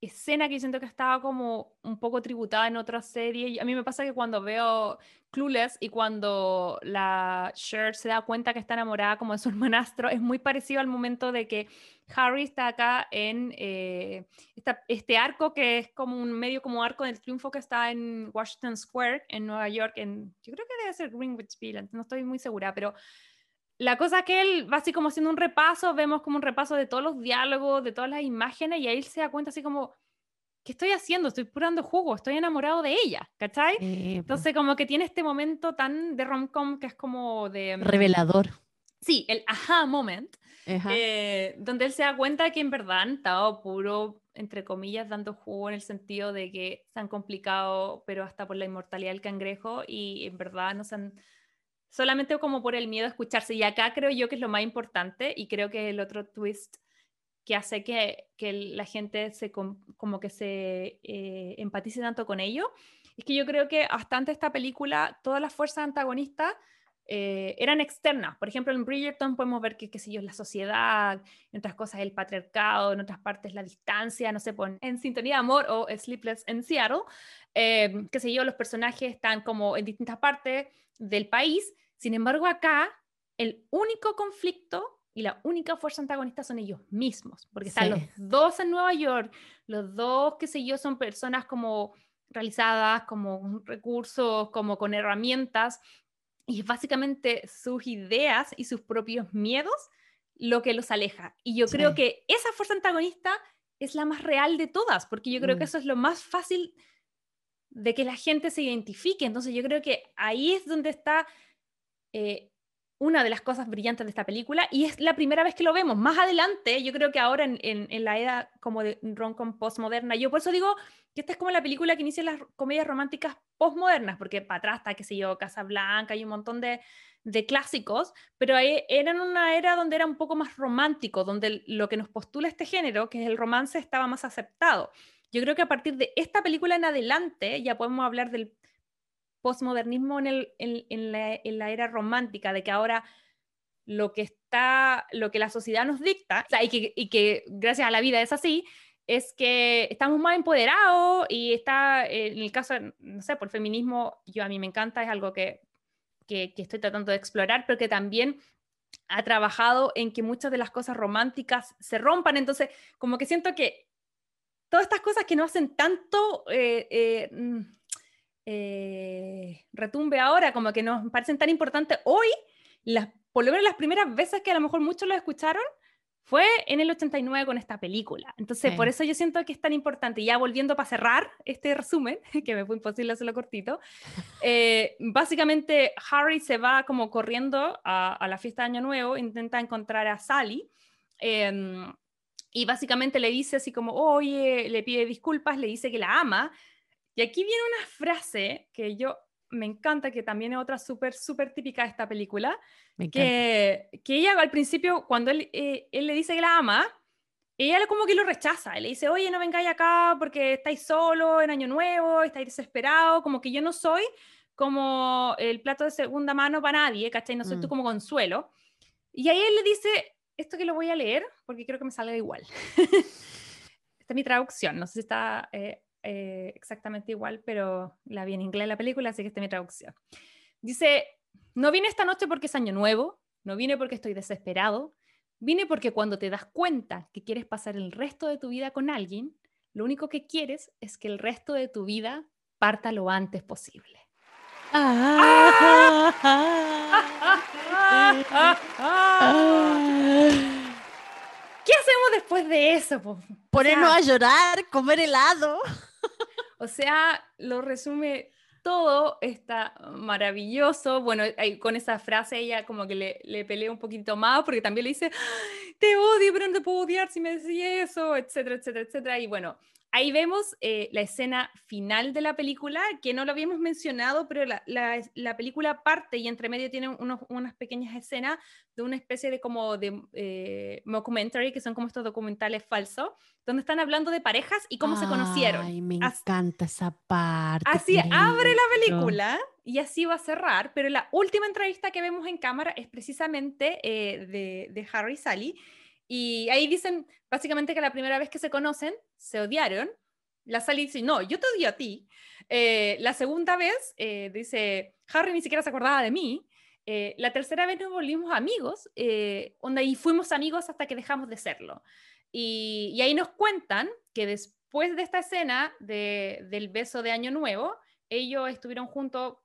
escena que siento que estaba como un poco tributada en otra serie. A mí me pasa que cuando veo Clueless y cuando la Cher se da cuenta que está enamorada como de su hermanastro, es muy parecido al momento de que Harry está acá en eh, este arco que es como un medio como arco del triunfo que está en Washington Square, en Nueva York, en, yo creo que debe ser Greenwich Village, no estoy muy segura, pero la cosa que él va así como haciendo un repaso, vemos como un repaso de todos los diálogos, de todas las imágenes, y ahí él se da cuenta así como, ¿qué estoy haciendo? Estoy purando jugo, estoy enamorado de ella, ¿cachai? Entonces como que tiene este momento tan de rom-com que es como de... Mm, Revelador. Sí, el aha moment, eh, donde él se da cuenta que en verdad han estado puro, entre comillas, dando jugo en el sentido de que se han complicado, pero hasta por la inmortalidad del cangrejo, y en verdad no se han solamente como por el miedo a escucharse. Y acá creo yo que es lo más importante y creo que el otro twist que hace que, que la gente se como que se eh, empatice tanto con ello, es que yo creo que hasta esta película todas las fuerzas antagonistas eh, eran externas. Por ejemplo, en Bridgerton podemos ver que, qué sé yo, la sociedad, en otras cosas el patriarcado, en otras partes la distancia, no sé, pon en Sintonía de Amor o Sleepless en Seattle, eh, qué sé yo, los personajes están como en distintas partes del país sin embargo, acá el único conflicto y la única fuerza antagonista son ellos mismos, porque están los dos en Nueva York, los dos, qué sé yo, son personas como realizadas, como recursos, como con herramientas, y es básicamente sus ideas y sus propios miedos lo que los aleja. Y yo creo que esa fuerza antagonista es la más real de todas, porque yo creo que mm. eso es lo más fácil de que la gente se identifique. Entonces yo creo que ahí es donde está eh, una de las cosas brillantes de esta película y es la primera vez que lo vemos. Más adelante, yo creo que ahora en, la era como de rom-com postmoderna, yo por eso digo que esta es como la película que inicia las comedias románticas postmodernas, porque para atrás está, qué sé yo, Casablanca y un montón de, clásicos, pero ahí en una era donde era un poco más romántico, donde lo que nos postula este género, que es el romance, estaba más aceptado. Yo creo que a partir de esta película en adelante ya podemos hablar del posmodernismo en, la, era romántica, de que ahora lo que está, lo que la sociedad nos dicta, y, que, gracias a la vida es así, es que estamos más empoderados y está, en el caso, no sé, por feminismo, yo a mí me encanta, es algo que, que, que estoy tratando de explorar, pero que también ha trabajado en que muchas de las cosas románticas se rompan, entonces como que siento que todas estas cosas que no hacen tanto eh, eh, mm, eh, retumbe ahora, como que nos parecen tan importantes hoy, las, por lo menos las primeras veces que a lo mejor muchos lo escucharon, fue en el 89 con esta película. Entonces, por eso yo siento que es tan importante. Ya volviendo para cerrar este resumen, que me fue imposible hacerlo cortito, eh, básicamente Harry se va como corriendo a, la fiesta de Año Nuevo, intenta encontrar a Sally. Em, y básicamente le dice así como, oye, le pide disculpas, le dice que la ama, y aquí viene una frase que yo me encanta, que también es otra súper, súper típica de esta película, que, que ella al principio, cuando él, eh, él le dice que la ama, ella como que lo rechaza, le dice, oye, no vengáis acá porque estáis solo en Año Nuevo, estáis desesperado, como que yo no soy como el plato de segunda mano para nadie, ¿cachai? No soy tú mm. como consuelo. Y ahí él le dice, esto que lo voy a leer, porque creo que me salga igual. Esta es mi traducción, no sé si está eh, eh, exactamente igual, pero la vi en inglés la película, así que esta es mi traducción. Dice, no vine esta noche porque es año nuevo, no vine porque estoy desesperado, vine porque cuando te das cuenta que quieres pasar el resto de tu vida con alguien, lo único que quieres es que el resto de tu vida parta lo antes posible. ¿Qué hacemos después de eso? Ponernos a llorar, comer helado. O sea, lo resume todo, está maravilloso. Bueno, con esa frase ella como que le, le pelea un poquito más porque también le dice, te odio, pero no te puedo odiar si me decís eso, etcétera, etcétera, etcétera. Y bueno, Ahí vemos eh, la escena final de la película, que no lo habíamos mencionado, pero la, la, película parte y entre medio tiene unos, unas pequeñas escenas de una especie de como de eh, mockumentary, que son como estos documentales falsos, donde están hablando de parejas y cómo se conocieron. Ay, me encanta esa parte. Así abre la película y así va a cerrar, pero la última entrevista que vemos en cámara es precisamente eh, de, de Harry y Sally y ahí dicen básicamente que la primera vez que se conocen, se odiaron. La Sally dice, no, yo te odio a ti. Eh, la segunda vez, eh, dice, Harry ni siquiera se acordaba de mí. Eh, la tercera vez nos volvimos amigos, donde y fuimos amigos hasta que dejamos de serlo. Y, y ahí nos cuentan que después de esta escena de, del beso de Año Nuevo, ellos estuvieron juntos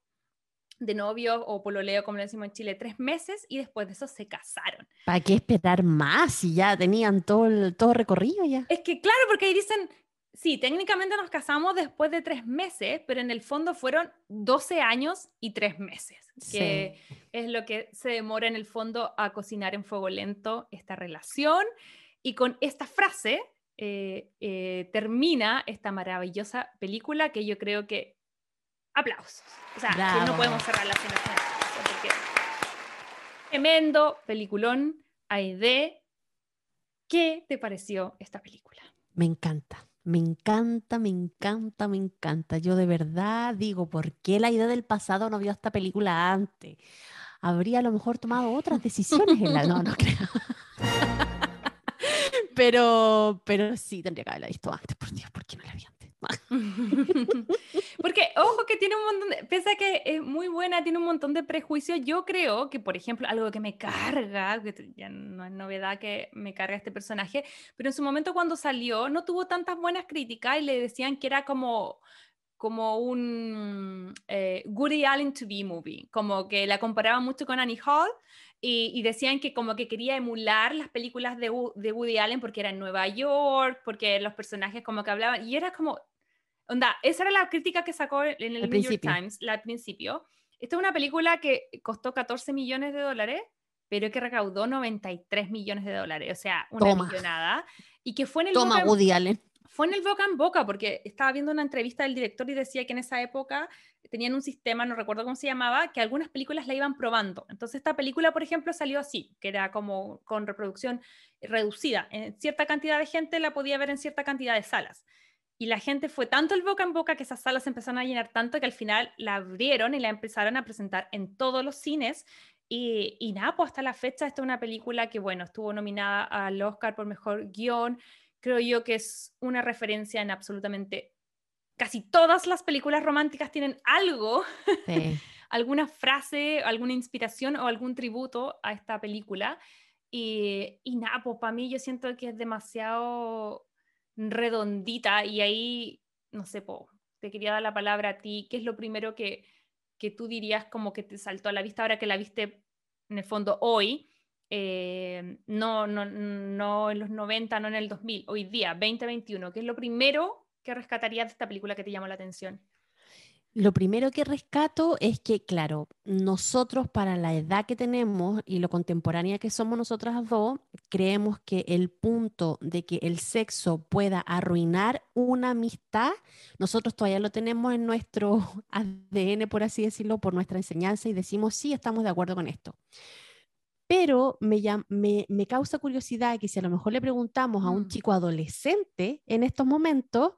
de novio o pololeo, como le decimos en Chile, tres meses y después de eso se casaron. ¿Para qué esperar más si ya tenían todo, el, todo recorrido ya? Es que claro, porque ahí dicen, sí, técnicamente nos casamos después de tres meses, pero en el fondo fueron 12 años y tres meses, que es lo que se demora en el fondo a cocinar en fuego lento esta relación. Y con esta frase eh, eh, termina esta maravillosa película que yo creo que aplausos. O sea, no podemos cerrar la cena porque tremendo peliculón, Aide. ¿Qué te pareció esta película? Me encanta. Me encanta, me encanta, me encanta. Yo de verdad digo, ¿por qué la idea del pasado no vio esta película antes? Habría a lo mejor tomado otras decisiones en la... No, no creo. pero, pero sí, tendría que haberla visto antes, por Dios, ¿por qué no la vi antes? Porque, ojo, que tiene un montón de, pese a que es muy buena, tiene un montón de prejuicios. Yo creo que, por ejemplo, algo que me carga, que ya no es novedad que me carga este personaje, pero en su momento cuando salió no tuvo tantas buenas críticas y le decían que era como como un eh, Woody Allen to be movie, como que la comparaban mucho con Annie Hall y, decían que como que quería emular las películas de, de, Woody Allen porque era en Nueva York, porque los personajes como que hablaban, y era como, onda, esa era la crítica que sacó en el, New York Times al principio. Esta es una película que costó 14 millones de dólares, pero que recaudó 93 millones de dólares, o sea, una millonada, y que fue en el... Toma, Woody Allen fue en el boca en boca, porque estaba viendo una entrevista del director y decía que en esa época tenían un sistema, no recuerdo cómo se llamaba, que algunas películas la iban probando. Entonces esta película, por ejemplo, salió así, que era como con reproducción reducida. En cierta cantidad de gente la podía ver en cierta cantidad de salas. Y la gente fue tanto el boca en boca que esas salas empezaron a llenar tanto que al final la abrieron y la empezaron a presentar en todos los cines. Y, y nada, pues hasta la fecha esta es una película que, bueno, estuvo nominada al Oscar por Mejor Guión, creo yo que es una referencia en absolutamente casi todas las películas románticas tienen algo, alguna frase, alguna inspiración o algún tributo a esta película. Y, y nada, pues para mí yo siento que es demasiado redondita y ahí, no sé, te quería dar la palabra a ti, ¿qué es lo primero que, que tú dirías como que te saltó a la vista ahora que la viste en el fondo hoy? Eh, no, no, no en los 90, no en el 2000, hoy día, 2021, ¿qué es lo primero que rescatarías de esta película que te llamó la atención? Lo primero que rescato es que, claro, nosotros para la edad que tenemos y lo contemporánea que somos nosotras dos, creemos que el punto de que el sexo pueda arruinar una amistad, nosotros todavía lo tenemos en nuestro ADN, por así decirlo, por nuestra enseñanza y decimos, sí, estamos de acuerdo con esto. Pero me, me, me, causa curiosidad que si a lo mejor le preguntamos a un mm. chico adolescente en estos momentos,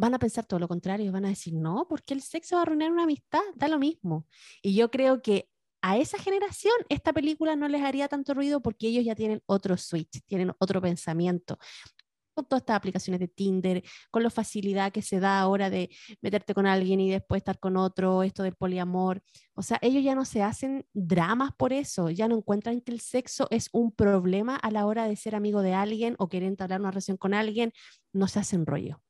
van a pensar todo lo contrario, van a decir, no, porque el sexo va a arruinar una amistad, da lo mismo. Y yo creo que a esa generación esta película no les haría tanto ruido porque ellos ya tienen otro switch, tienen otro pensamiento con todas estas aplicaciones de Tinder, con la facilidad que se da ahora de meterte con alguien y después estar con otro, esto del poliamor. O sea, ellos ya no se hacen dramas por eso, ya no encuentran que el sexo es un problema a la hora de ser amigo de alguien o querer entablar una relación con alguien, no se hacen rollo.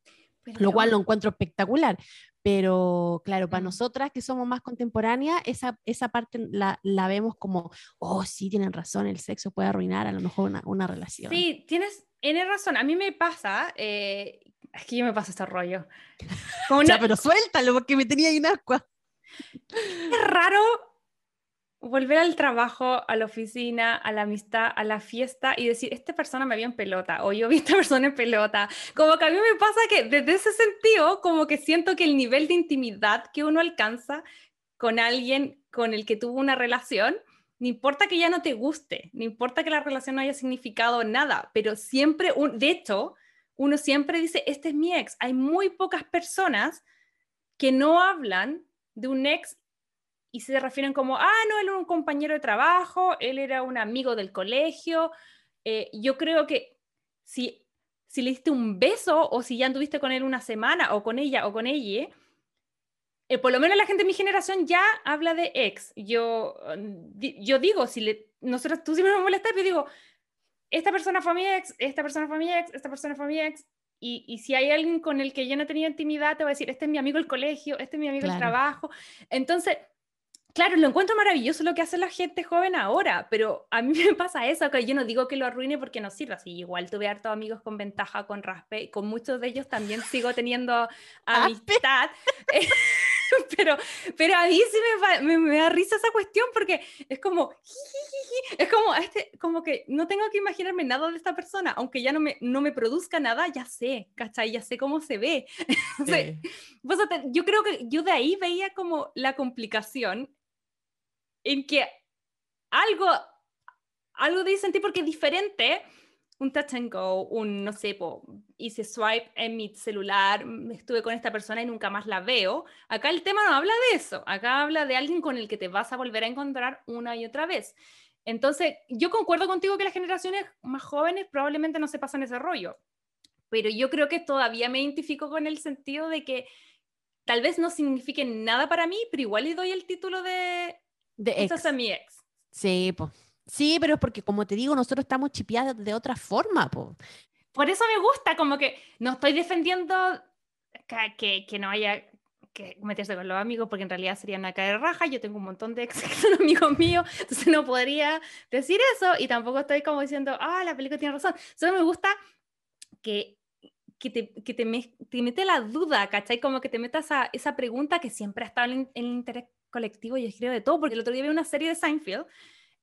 Lo cual lo encuentro espectacular. Pero claro, para nosotras que somos más contemporáneas, esa, esa parte la, la, vemos como, oh, sí, tienen razón, el sexo puede arruinar a lo mejor una, una relación. Sí, tienes, tienes razón. A mí me pasa, eh, es que yo me pasa este rollo. ya, pero suéltalo porque me tenía en agua. Es raro volver al trabajo, a la oficina, a la amistad, a la fiesta y decir, esta persona me vio en pelota o yo vi a esta persona en pelota. Como que a mí me pasa que desde ese sentido, como que siento que el nivel de intimidad que uno alcanza con alguien con el que tuvo una relación, no importa que ya no te guste, no importa que la relación no haya significado nada, pero siempre, un, de hecho, uno siempre dice, este es mi ex. Hay muy pocas personas que no hablan de un ex y se refieren como, ah, no, él era un compañero de trabajo, él era un amigo del colegio. Eh, yo creo que si, si le diste un beso o si ya anduviste con él una semana o con ella o con ella, eh, por lo menos la gente de mi generación ya habla de ex. Yo, yo digo, si le, nosotros, tú siempre me molestas, pero digo, esta persona fue mi ex, esta persona fue mi ex, esta persona fue mi ex. Y, y, si hay alguien con el que yo no tenía intimidad, te voy a decir, este es mi amigo del colegio, este es mi amigo del trabajo. Entonces, Claro, lo encuentro maravilloso lo que hace la gente joven ahora, pero a mí me pasa eso, que yo no digo que lo arruine porque no sirva. Sí, igual tuve hartos amigos con ventaja, con raspe, con muchos de ellos también sigo teniendo amistad. pero, pero a mí sí me, me, da risa esa cuestión porque es como, es como, este, como que no tengo que imaginarme nada de esta persona, aunque ya no me, no me produzca nada, ya sé, ¿cachai? Ya sé cómo se ve. pues, yo creo que yo de ahí veía como la complicación en que algo, algo dicen ti porque es diferente, un touch and go, un, no sé, po, hice swipe en mi celular, estuve con esta persona y nunca más la veo. Acá el tema no habla de eso, acá habla de alguien con el que te vas a volver a encontrar una y otra vez. Entonces, yo concuerdo contigo que las generaciones más jóvenes probablemente no se pasan ese rollo, pero yo creo que todavía me identifico con el sentido de que tal vez no signifique nada para mí, pero igual le doy el título de de ex. es mi ex. Sí, pues. Sí, pero es porque, como te digo, nosotros estamos chipeados de otra forma, pues. Por eso me gusta, como que no estoy defendiendo que, que, no haya que meterse con los amigos, porque en realidad sería una caer raja. Yo tengo un montón de ex que son amigos míos, entonces no podría decir eso. Y tampoco estoy como diciendo, ah, la película tiene razón. Solo me gusta que, que, te, que te, te, mete la duda, ¿cachai? Como que te metas esa, esa pregunta que siempre ha estado en, en el interés colectivo y escribo de todo, porque el otro día vi una serie de Seinfeld.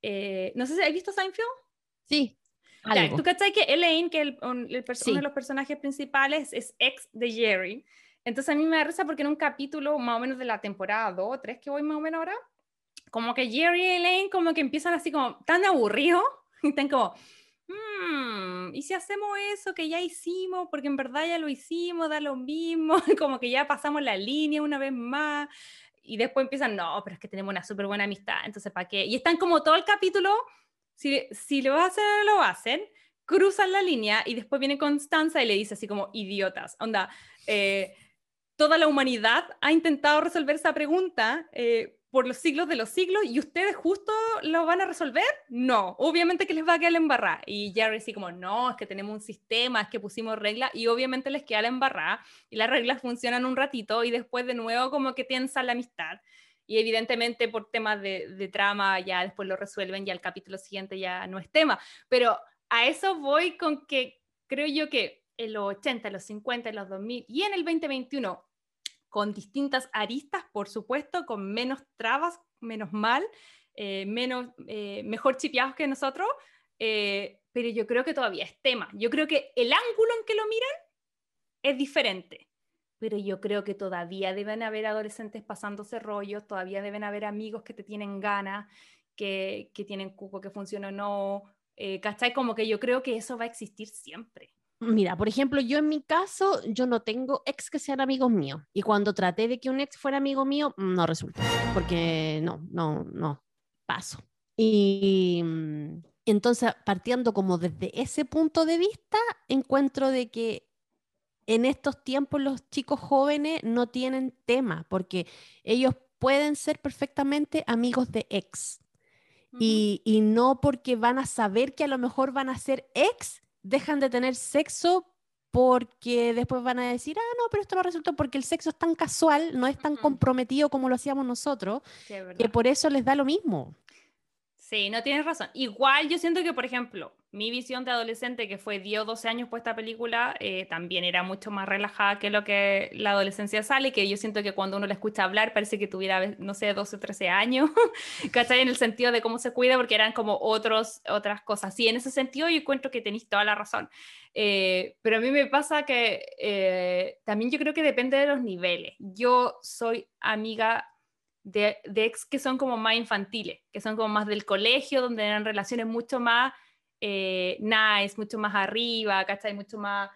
Eh, no sé si has visto Seinfeld. Sí. ¿Tú cachai que Elaine, que el, uno de los personajes principales, es ex de Jerry? Entonces a mí me da risa porque en un capítulo más o menos de la temporada 2 o 3 que voy más o menos ahora, como que Jerry y Elaine como que empiezan así como tan aburridos y están como, hmm, ¿y si hacemos eso que ya hicimos? Porque en verdad ya lo hicimos, da lo mismo, como que ya pasamos la línea una vez más y después empiezan, no, pero es que tenemos una súper buena amistad, entonces ¿para qué? Y están como todo el capítulo, si, si lo hacen, lo hacen, cruzan la línea y después viene Constanza y le dice así como, idiotas, onda, eh, toda la humanidad ha intentado resolver esa pregunta, eh, por los siglos de los siglos y ustedes justo lo van a resolver? No, obviamente que les va a quedar la embarrada. Y Jerry sí como, no, es que tenemos un sistema, es que pusimos reglas y obviamente les queda la embarrada y las reglas funcionan un ratito y después de nuevo como que tensa la amistad. Y evidentemente por temas de, de trama ya después lo resuelven y al capítulo siguiente ya no es tema. Pero a eso voy con que creo yo que en los 80, en los 50, en los 2000 y en el 2021 con distintas aristas, por supuesto, con menos trabas, menos mal, eh, menos, eh, mejor chipeados que nosotros, eh, pero yo creo que todavía es tema. Yo creo que el ángulo en que lo miran es diferente, pero yo creo que todavía deben haber adolescentes pasándose rollos, todavía deben haber amigos que te tienen ganas, que, que tienen cuco que funciona o no, ¿cachai? Como que yo creo que eso va a existir siempre. Mira, por ejemplo, yo en mi caso, yo no tengo ex que sean amigos míos. Y cuando traté de que un ex fuera amigo mío, no resulta. Porque no, no, no, paso. Y mm, entonces, partiendo como desde ese punto de vista, encuentro de que en estos tiempos los chicos jóvenes no tienen tema, porque ellos pueden ser perfectamente amigos de ex. y, y no porque van a saber que a lo mejor van a ser ex dejan de tener sexo porque después van a decir, ah, no, pero esto no resultó porque el sexo es tan casual, no es tan comprometido como lo hacíamos nosotros, que por eso les da lo mismo. Sí, no tienes razón. Igual yo siento que, por ejemplo, mi visión de adolescente, que fue 10 o 12 años por esta película, eh, también era mucho más relajada que lo que la adolescencia sale, que yo siento que cuando uno la escucha hablar parece que tuviera, no sé, 12 o 13 años, ¿cachai? En el sentido de cómo se cuida, porque eran como otros, otras cosas. Sí, en ese sentido yo encuentro que tenéis toda la razón. Eh, pero a mí me pasa que eh, también yo creo que depende de los niveles. Yo soy amiga de, ex que son como más infantiles, que son como más del colegio, donde eran relaciones mucho más eh, nice, mucho más arriba, ¿cachai? Mucho más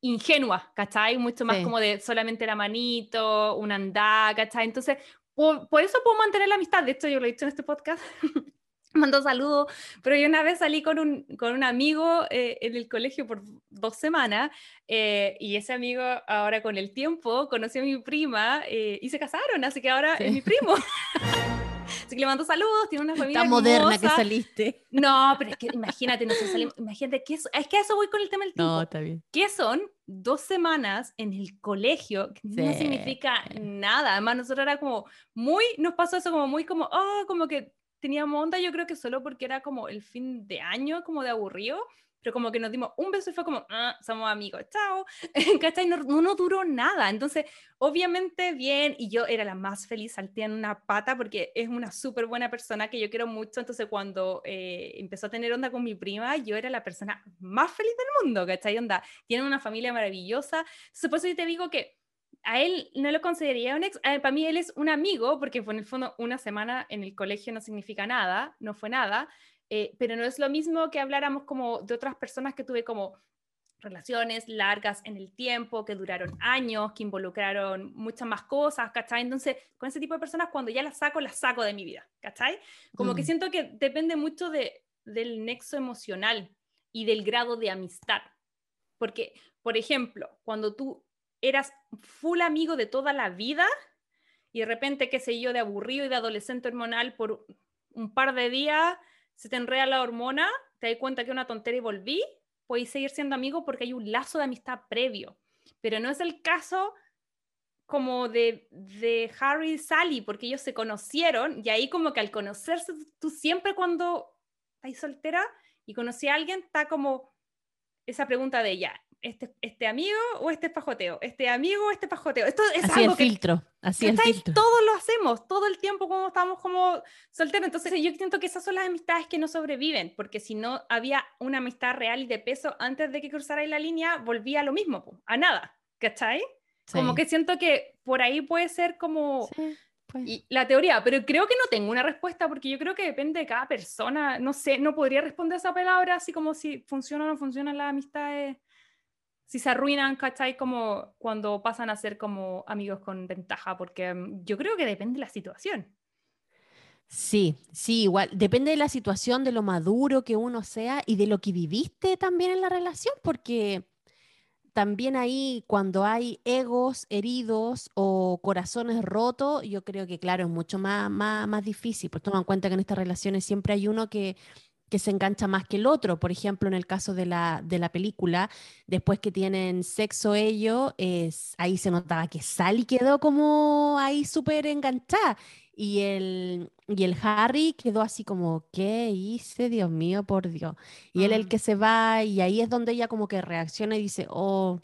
ingenuas, ¿cachai? Mucho más como de solamente la manito, un andá, ¿cachai? Entonces, por, por, eso puedo mantener la amistad. De hecho, yo lo he dicho en este podcast. mando saludos, pero yo una vez salí con un, con un amigo eh, en el colegio por dos semanas eh, y ese amigo ahora con el tiempo conoció a mi prima eh, y se casaron, así que ahora es mi primo. así que le mando saludos, tiene una familia Tan moderna que saliste. No, pero es que imagínate, no salimos, imagínate que es, es que a eso voy con el tema del tiempo. No, está bien. ¿Qué son dos semanas en el colegio? Que no significa nada. Además, nosotros era como muy, nos pasó eso como muy como, oh, como que teníamos onda, yo creo que solo porque era como el fin de año, como de aburrido, pero como que nos dimos un beso y fue como, ah, somos amigos, chao, ¿cachai? No, no, duró nada, entonces, obviamente bien, y yo era la más feliz, salté en una pata porque es una súper buena persona que yo quiero mucho, entonces cuando eh, empezó a tener onda con mi prima, yo era la persona más feliz del mundo, ¿cachai? Onda, tienen una familia maravillosa, entonces por eso yo te digo que a él no lo consideraría un ex, para mí él es un amigo, porque fue en el fondo una semana en el colegio no significa nada, no fue nada, eh, pero no es lo mismo que habláramos como de otras personas que tuve como relaciones largas en el tiempo, que duraron años, que involucraron muchas más cosas, ¿cachai? Entonces, con ese tipo de personas, cuando ya las saco, las saco de mi vida, ¿cachai? Como que mm. siento que depende mucho de, del nexo emocional y del grado de amistad. Porque, por ejemplo, cuando tú eras full amigo de toda la vida y de repente, qué sé yo, de aburrido y de adolescente hormonal por un par de días se te enreda la hormona, te das cuenta que es una tontería y volví, podéis seguir siendo amigos porque hay un lazo de amistad previo. Pero no es el caso como de, de Harry y Sally, porque ellos se conocieron y ahí como que al conocerse, tú siempre cuando estás soltera y conocí a alguien, está como esa pregunta de ella, este, este amigo o este pajoteo, este amigo o este pajoteo. Esto es así el filtro, así el filtro. Todos lo hacemos, todo el tiempo como estamos como solteros. Entonces yo siento que esas son las amistades que no sobreviven, porque si no había una amistad real y de peso antes de que cruzara la línea, volvía a lo mismo, a nada, ¿cachai? Como que siento que por ahí puede ser como... Pues. Y la teoría, pero creo que no tengo una respuesta porque yo creo que depende de cada persona. No sé, no podría responder esa palabra así como si funciona o no funciona la amistad si se arruinan, ¿cachai? Como cuando pasan a ser como amigos con ventaja, porque mm, yo creo que depende de la situación. Sí, sí, igual, depende de la situación, de lo maduro que uno sea y de lo que viviste también en la relación, porque también ahí cuando hay egos heridos o corazones rotos, yo creo que claro, es mucho más, más, más difícil, pues toma en cuenta que en estas relaciones siempre hay uno que que se engancha más que el otro. Por ejemplo, en el caso de la, de la película, después que tienen sexo ellos, es, ahí se notaba que Sally quedó como ahí súper enganchada. Y el, y el Harry quedó así como, ¿qué hice? Dios mío, por Dios. Y él el mm. que se va, y ahí es donde ella como que reacciona y dice, oh,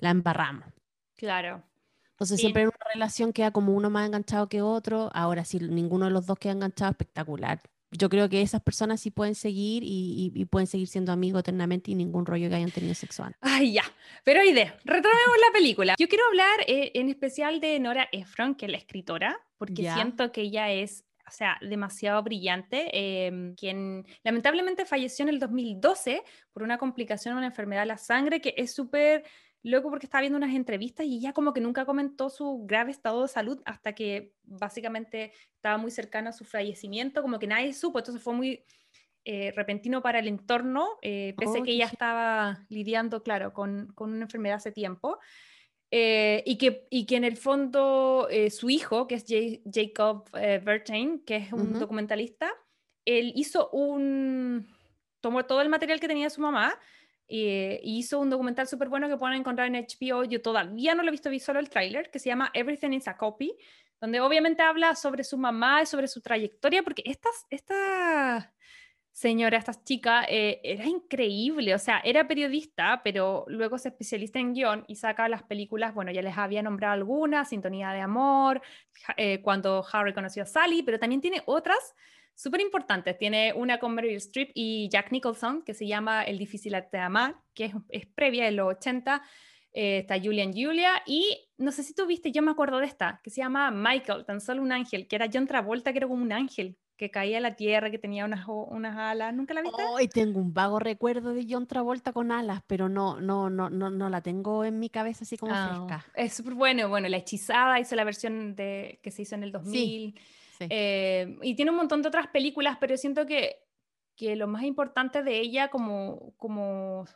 la embarramos. Claro. Entonces siempre en una relación queda como uno más enganchado que otro. Ahora, si ninguno de los dos queda enganchado, espectacular yo creo que esas personas sí pueden seguir y, pueden seguir siendo amigos eternamente y ningún rollo que hayan tenido sexual. Ay, ya. Pero idea, retomemos la película. Yo quiero hablar eh, en especial de Nora Ephron, que es la escritora, porque siento que ella es o sea, demasiado brillante, em, quien lamentablemente falleció en el 2012 por una complicación, una enfermedad de la sangre, que es súper loco porque estaba viendo unas entrevistas y ella como que nunca comentó su grave estado de salud hasta que básicamente estaba muy cercana a su fallecimiento, como que nadie supo, entonces fue muy eh, repentino para el entorno, eh, pese a que ella estaba lidiando, claro, con, con una enfermedad hace tiempo. Eh, y, que, y que en el fondo su hijo, que es Jacob Bertain, que es un documentalista, él hizo un, tomó todo el material que tenía su mamá y hizo un documental súper bueno que pueden encontrar en HBO. Yo todavía no lo he visto, vi solo el tráiler, que se llama Everything is a Copy, donde obviamente habla sobre su mamá y sobre su trayectoria, porque esta señora, esta chica, eh, era increíble, o sea, era periodista, pero luego se especializa en guion y saca las películas, bueno, ya les había nombrado algunas, Sintonía de Amor, eh, cuando Harry conoció a Sally, pero también tiene otras súper importantes. Tiene una con Meryl Streep y Jack Nicholson que se llama El difícil de amar, que es, es previa de los 80. Eh, está Julian Julia y no sé si tú viste, yo me acuerdo de esta, que se llama Michael, tan solo un ángel, que era John Travolta, que era como un ángel, que caía a la tierra, que tenía unas, unas alas. ¿Nunca la viste? Hoy tengo un vago recuerdo de John Travolta con alas, pero no, no, no, no, no la tengo en mi cabeza así como ah, fresca. Es súper bueno. Bueno, La Hechizada hizo la versión de, que se hizo en el 2000. Eh, y tiene un montón de otras películas, pero siento que, que lo más importante de ella como, como,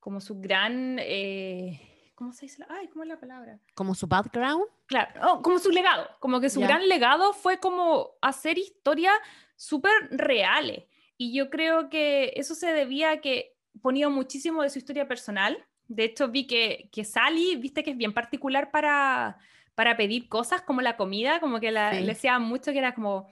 como su gran... Eh, ¿Cómo se dice? Ay, ¿cómo es la palabra? Como su background. Claro, oh, como su legado, como que su gran legado fue como hacer historias súper reales. Y yo creo que eso se debía a que ponía muchísimo de su historia personal. De hecho, vi que, que Sally, viste que es bien particular para, para pedir cosas como la comida, como que la, le decía mucho que era como,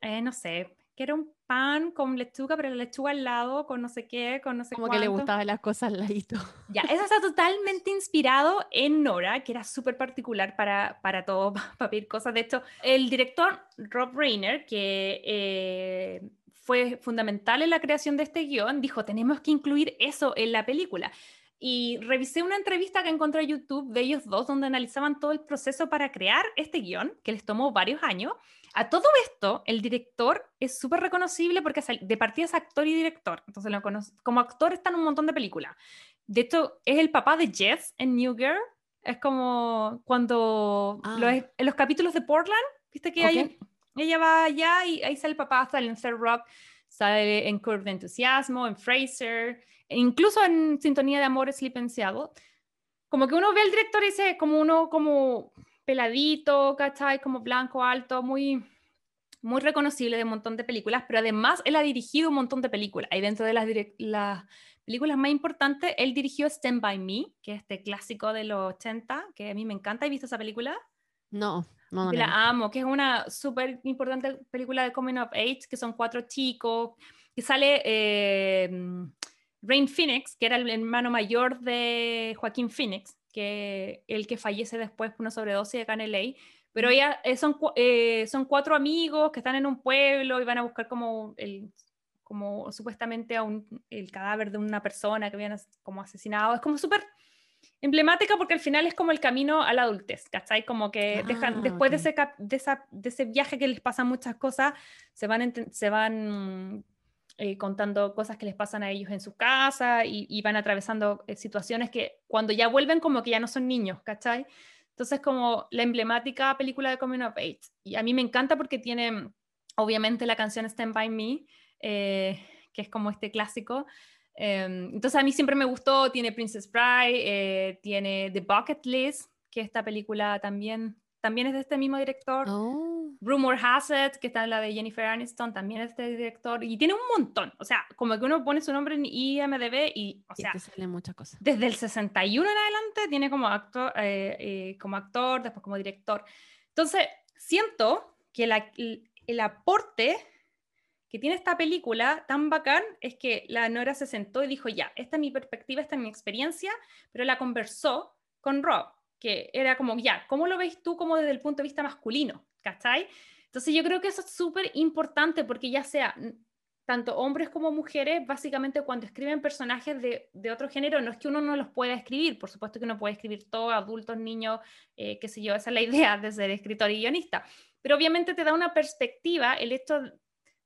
eh, no sé, que era un pan con lechuga, pero la lechuga al lado, con no sé qué, con no sé Como que le gustaban las cosas al ladito. Ya, eso está totalmente inspirado en Nora, que era súper particular para, para todo, para pedir cosas. De hecho, el director Rob Reiner, que eh, fue fundamental en la creación de este guion, dijo, tenemos que incluir eso en la película y revisé una entrevista que encontré en YouTube de ellos dos donde analizaban todo el proceso para crear este guion, que les tomó varios años. A todo esto, el director es súper reconocible porque de partida es actor y director, entonces lo como actor está en un montón de películas. De hecho, es el papá de Jess en New Girl. Es como cuando ah. en los capítulos de Portland, viste que ella va allá y ahí sale el papá, sale en Third Rock, sale en Curve de Entusiasmo, en Fraser, e incluso en Sintonía de Amor, Sleep and Seattle, como que uno ve al director y dice, como uno como peladito, ¿cachai? Como blanco, alto, muy, muy reconocible de un montón de películas, pero además él ha dirigido un montón de películas. Y dentro de las, las películas más importantes, él dirigió Stand By Me, que es este clásico de los 80, que a mí me encanta. ¿Has visto esa película? No, no, no. La amo, que es una súper importante película de Coming of Age, que son cuatro chicos, que sale... Eh, Rain Phoenix, que era el hermano mayor de Joaquín Phoenix, que el que fallece después por una sobredosis de caneley, pero ella, eh, son, eh, son cuatro amigos que están en un pueblo y van a buscar como, el, como supuestamente a un, el cadáver de una persona que habían como asesinado. Es como súper emblemática porque al final es como el camino a la adultez, ¿cachai? Como que dejan, ah, después de, ese, de, esa, de, ese, viaje que les pasan muchas cosas, se van, se van eh, contando cosas que les pasan a ellos en su casa y, van atravesando eh, situaciones que cuando ya vuelven como que ya no son niños, ¿cachai? Entonces como la emblemática película de Coming of Age. Y a mí me encanta porque tiene obviamente la canción Stand By Me, eh, que es como este clásico. Em, entonces a mí siempre me gustó, tiene Princess Bride, tiene The Bucket List, que esta película también, también es de este mismo director. Oh. Rumor Has It, que está en la de Jennifer Aniston, también es este director, y tiene un montón, o sea, como que uno pone su nombre en IMDB y, o sea, muchas cosas. desde el 61 en adelante tiene como actor, eh, eh, como actor, después como director. Entonces, siento que el, aporte que tiene esta película tan bacán es que la Nora se sentó y dijo, ya, esta es mi perspectiva, esta es mi experiencia, pero la conversó con Rob, que era como, ya, ¿cómo lo ves tú como desde el punto de vista masculino? ¿cachai? Entonces yo creo que eso es súper importante porque ya sea tanto hombres como mujeres, básicamente cuando escriben personajes de, de, otro género, no es que uno no los pueda escribir, por supuesto que uno puede escribir todo, adultos, niños, eh, qué sé yo, esa es la idea de ser escritor y guionista, pero obviamente te da una perspectiva el hecho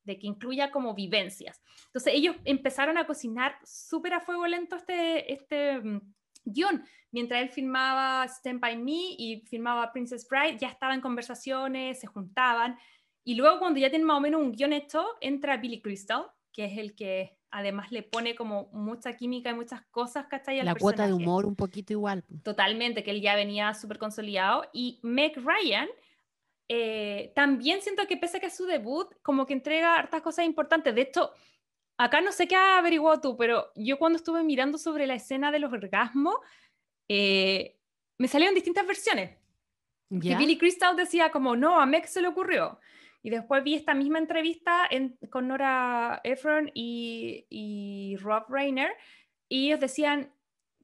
de que incluya como vivencias. Entonces ellos empezaron a cocinar súper a fuego lento este, este mm, guion. Mientras él filmaba Stand By Me y filmaba Princess Bride, ya estaban en conversaciones, se juntaban. Y luego cuando ya tienen más o menos un guion hecho, entra Billy Crystal, que es el que además le pone como mucha química y muchas cosas, ¿cachai? La cuota de humor un poquito igual. Totalmente, que él ya venía súper consolidado. Y Meg Ryan, eh, también siento que pese a que es su debut, como que entrega hartas cosas importantes. De hecho, acá no sé qué has averiguado tú, pero yo cuando estuve mirando sobre la escena de los orgasmos, eh, me salieron distintas versiones. Y Billy Crystal decía como, no, a Meg se le ocurrió. Y después vi esta misma entrevista con Nora Ephron y, y Rob Reiner, y ellos decían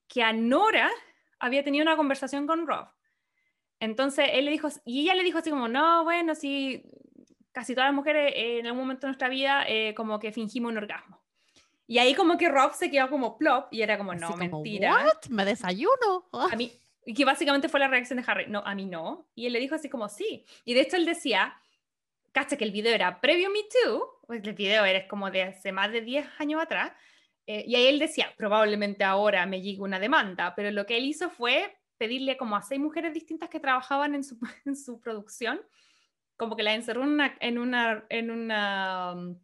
que a Nora había tenido una conversación con Rob. Entonces él le dijo, y ella le dijo así como, no, bueno, sí, casi todas las mujeres eh, en algún momento de nuestra vida eh, como que fingimos un orgasmo. Y ahí como que Rob se quedó como plop y era como, no, mentira. What? Me desayuno. A mí, y que básicamente fue la reacción de Harry, no, a mí no. Y él le dijo así como, sí. Y de hecho él decía, cacha que el video era previo Me Too, pues el video era como de hace más de 10 años atrás, eh, y ahí él decía, probablemente ahora me llegue una demanda, pero lo que él hizo fue pedirle como a seis mujeres distintas que trabajaban en su, en su producción, como que la encerró en una, en una, en una um,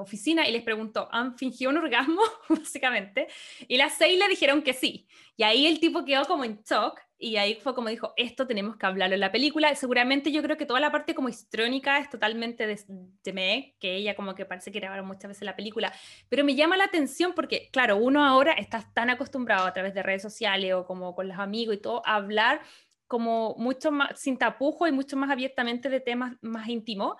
oficina y les preguntó, ¿han fingido un orgasmo? Básicamente. Y las seis le dijeron que sí. Y ahí el tipo quedó como en shock y ahí fue como dijo, esto tenemos que hablarlo en la película. Seguramente yo creo que toda la parte como histrónica es totalmente de, de me, que ella como que parece que grabaron muchas veces la película. Pero me llama la atención porque, claro, uno ahora está tan acostumbrado a través de redes sociales o como con los amigos y todo a hablar como mucho más sin tapujo y mucho más abiertamente de temas más íntimos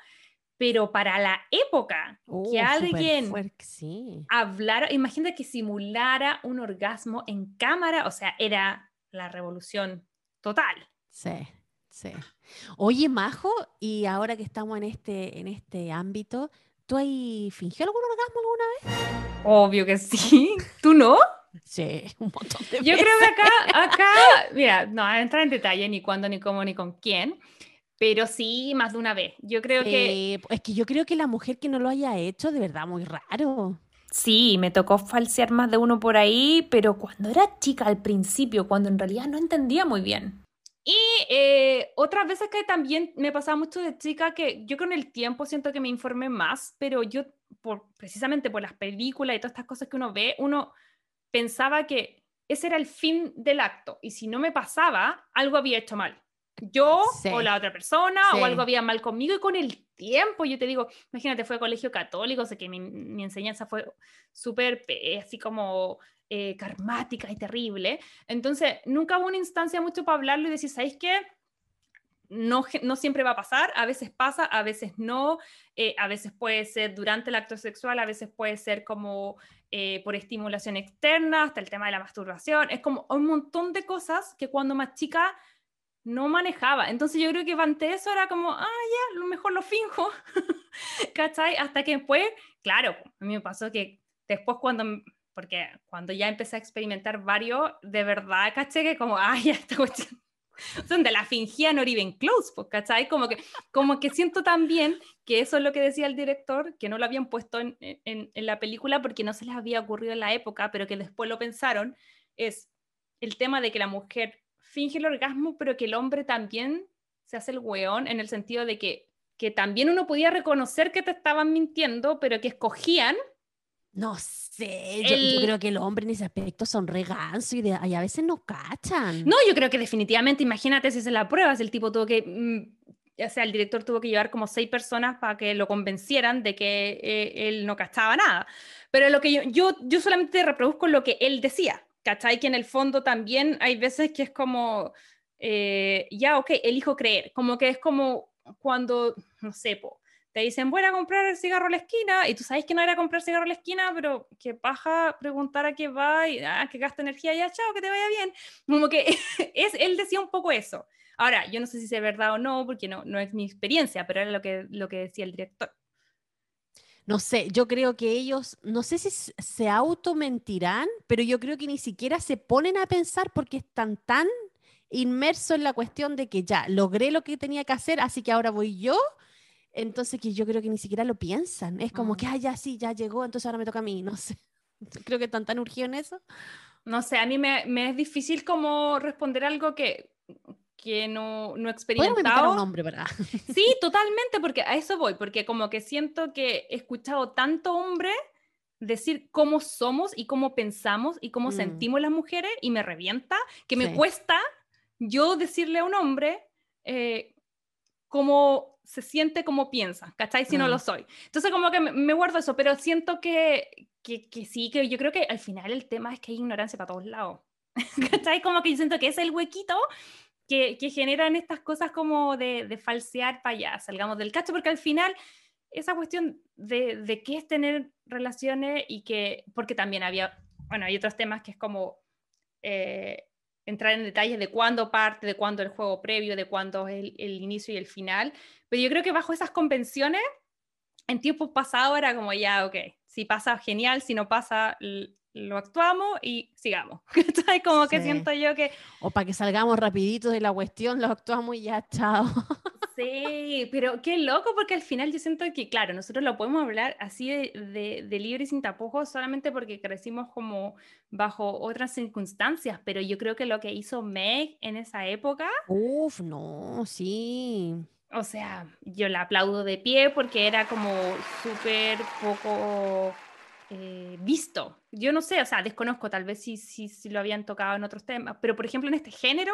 pero para la época que uh, alguien hablara, imagínate que simulara un orgasmo en cámara, o sea, era la revolución total. Sí, sí. Oye, Majo, y ahora que estamos en este, en este ámbito, ¿tú has fingido algún orgasmo alguna vez? Obvio que sí. ¿Tú no? Sí, un montón de Yo creo que acá, acá, mira, no, entrar en detalle ni cuándo, ni cómo, ni con quién, pero sí, más de una vez. Yo creo que... Es que yo creo que la mujer que no lo haya hecho, de verdad, muy raro. Sí, me tocó falsear más de uno por ahí, pero cuando era chica al principio, cuando en realidad no entendía muy bien. Y eh, otras veces que también me pasaba mucho de chica, que yo con el tiempo siento que me informé más, pero yo, por, precisamente por las películas y todas estas cosas que uno ve, uno pensaba que ese era el fin del acto. Y si no me pasaba, algo había hecho mal yo o la otra persona o algo había mal conmigo y con el tiempo, yo te digo, imagínate, fue a colegio católico, sé que mi, enseñanza fue súper así como eh, karmática y terrible, entonces nunca hubo una instancia mucho para hablarlo y decir, ¿sabéis qué? No, no siempre va a pasar, a veces pasa, a veces no, eh, a veces puede ser durante el acto sexual, a veces puede ser como eh, por estimulación externa, hasta el tema de la masturbación, es como un montón de cosas que cuando más chica no manejaba. Entonces yo creo que ante eso era como, ah, ya, lo mejor lo finjo, ¿cachai? Hasta que después, claro, a mí me pasó que después cuando, porque cuando ya empecé a experimentar varios, de verdad, caché que como, ah, ya, esta donde la fingía no even close, pues, ¿cachai? Como que, como que siento también que eso es lo que decía el director, que no lo habían puesto en, en, en la película porque no se les había ocurrido en la época, pero que después lo pensaron, es el tema de que la mujer finge el orgasmo, pero que el hombre también se hace el weón en el sentido de que, que también uno podía reconocer que te estaban mintiendo, pero que escogían. No sé, yo, creo que los hombres en ese aspecto son reganso y, de, a veces no cachan. No, yo creo que definitivamente, imagínate si es la prueba, si el tipo tuvo que, mm, o sea, el director tuvo que llevar como seis personas para que lo convencieran de que eh, él no cachaba nada. Pero lo que yo, yo, yo solamente reproduzco lo que él decía. ¿Cachai? Que en el fondo también hay veces que es como, eh, ya, ok, elijo creer, como que es como cuando, no sé, te dicen, voy a comprar el cigarro a la esquina, y tú sabes que no era comprar cigarro a la esquina, pero que paja preguntar a qué va, y ah, que gasta energía, ya, chao, que te vaya bien. Como que es, él decía un poco eso. Ahora, yo no sé si es verdad o no, porque no, no es mi experiencia, pero era lo que, lo que decía el director no sé, yo creo que ellos, no sé si se automentirán, pero yo creo que ni siquiera se ponen a pensar porque están tan inmersos en la cuestión de que ya logré lo que tenía que hacer, así que ahora voy yo. Entonces que yo creo que ni siquiera lo piensan. Es como que, ah, ya sí, ya llegó, entonces ahora me toca a mí. No sé. Creo que están tan urgidos en eso. No sé, a mí me, me es difícil como responder algo que, que no, no he experimentado. un hombre, ¿verdad? Sí, totalmente, porque a eso voy, porque como que siento que he escuchado tanto hombre decir cómo somos y cómo pensamos y cómo mm. sentimos las mujeres y me revienta, que me cuesta yo decirle a un hombre, eh, como se siente como piensa, ¿cachai? Si no lo mm. soy. Entonces como que me, guardo eso, pero siento que, que, que, sí, que yo creo que al final el tema es que hay ignorancia para todos lados. ¿Cachai? Como que yo siento que es el huequito que, generan estas cosas como de, falsear para allá, salgamos del cacho, porque al final esa cuestión de, de qué es tener relaciones y que, porque también había, bueno, hay otros temas que es como... Eh, entrar en detalles de cuándo parte, de cuándo el juego previo, de cuándo es el, inicio y el final, pero yo creo que bajo esas convenciones, en tiempos pasados era como ya, ok, si pasa genial, si no pasa lo actuamos y sigamos. como que siento yo que... O para que salgamos rapiditos de la cuestión, lo actuamos y ya, chao. Sí, pero qué loco porque al final yo siento que, claro, nosotros lo podemos hablar así de, de, libre y sin tapujos solamente porque crecimos como bajo otras circunstancias, pero yo creo que lo que hizo Meg en esa época... Uf, no, sí. O sea, yo la aplaudo de pie porque era como súper poco eh, visto. Yo no sé, o sea, desconozco, tal vez si, si, si, lo habían tocado en otros temas, pero por ejemplo en este género,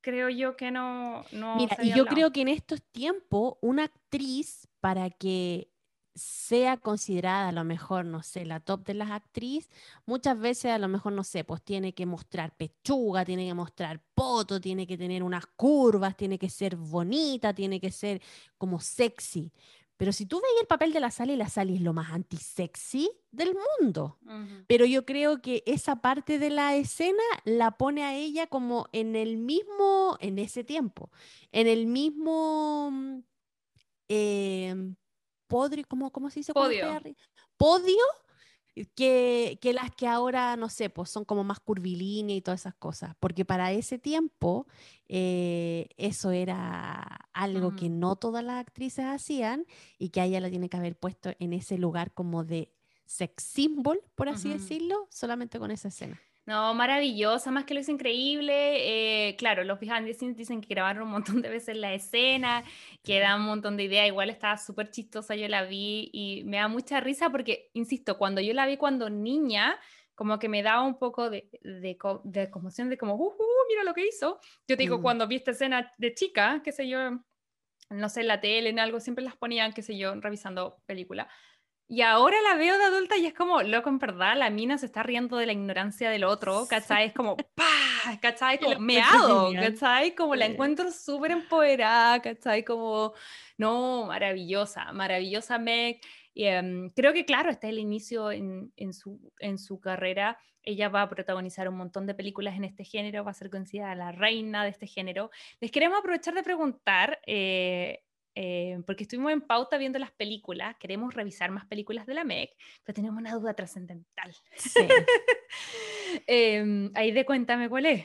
creo yo que no... no Mira, y yo creo que en estos tiempos una actriz para que sea considerada a lo mejor, no sé, la top de las actrices, muchas veces a lo mejor, no sé, pues tiene que mostrar pechuga, tiene que mostrar poto, tiene que tener unas curvas, tiene que ser bonita, tiene que ser como sexy. Pero si tú veis el papel de la Sally, la Sally es lo más anti-sexy del mundo. Pero yo creo que esa parte de la escena la pone a ella como en el mismo, en ese tiempo, en el mismo eh, podrio, ¿cómo, ¿cómo, se dice? Podio. Podio que, que, las que ahora, no sé, pues son como más curvilíneas y todas esas cosas, porque para ese tiempo eh, eso era algo que no todas las actrices hacían y que a ella la tiene que haber puesto en ese lugar como de sex symbol, por así decirlo, solamente con esa escena. No, maravillosa, más que lo hizo increíble. Eh, claro, los behind dicen que grabaron un montón de veces la escena, que da un montón de ideas. Igual estaba súper chistosa, yo la vi y me da mucha risa porque, insisto, cuando yo la vi cuando niña, como que me daba un poco de, de, de conmoción, de como, uh, uh, mira lo que hizo. Yo te digo, mm. cuando vi esta escena de chica, qué sé yo, no sé, en la tele, en algo, siempre las ponían, qué sé yo, revisando película. Y ahora la veo de adulta y es como, loco, en verdad, la mina se está riendo de la ignorancia del otro, ¿cachai? Es como, ¡pah! ¿cachai? Como meado, ¿cachai? Como la encuentro súper empoderada, ¿cachai? Como, no, maravillosa, maravillosa Meg. Y, em, creo que, claro, este es el inicio en, en, su, en su carrera. Ella va a protagonizar un montón de películas en este género, va a ser considerada la reina de este género. Les queremos aprovechar de preguntar, eh, eh, porque estuvimos en pauta viendo las películas, queremos revisar más películas de la MEC, pero tenemos una duda trascendental. Sí. eh, ahí de cuéntame cuál es.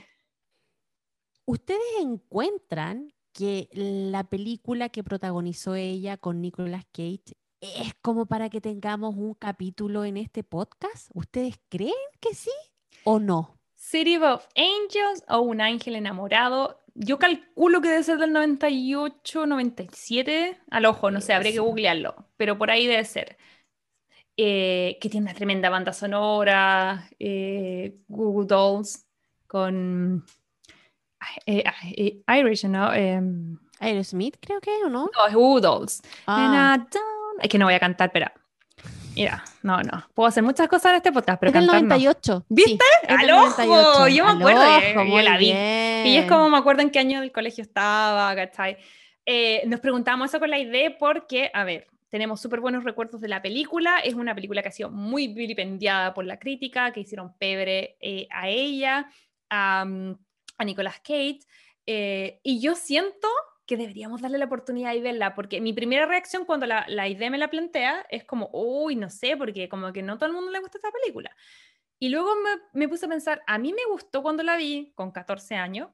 ¿Ustedes encuentran que la película que protagonizó ella con Nicolas Cage es como para que tengamos un capítulo en este podcast? ¿Ustedes creen que sí o no? City of Angels o Un Ángel Enamorado yo calculo que debe ser del 98, 97, al ojo, no sé, habría que googlearlo, pero por ahí debe ser. Eh, que tiene una tremenda banda sonora, eh, Google Dolls, con eh, Irish, ¿no? Em, Aerosmith, creo que, ¿o no? No, es Google Dolls. Ah. Es que no voy a cantar, pero Mira, no, no. Puedo hacer muchas cosas en este podcast, pero es cantar 98. ¿Viste? ¡Al ojo! Yo me acuerdo, yo la vi. Y es como me acuerdo en qué año del colegio estaba, ¿cachai? Eh, nos preguntamos eso con la idea porque, a ver, tenemos súper buenos recuerdos de la película. Es una película que ha sido muy vilipendiada por la crítica, que hicieron pebre eh, a ella, a, a Nicolas Cage. Eh, y yo siento que deberíamos darle la oportunidad y verla, porque mi primera reacción cuando la, la idea me la plantea es como, uy, no sé, porque como que no todo el mundo le gusta esta película. Y luego me, me puse a pensar, a mí me gustó cuando la vi, con 14 años,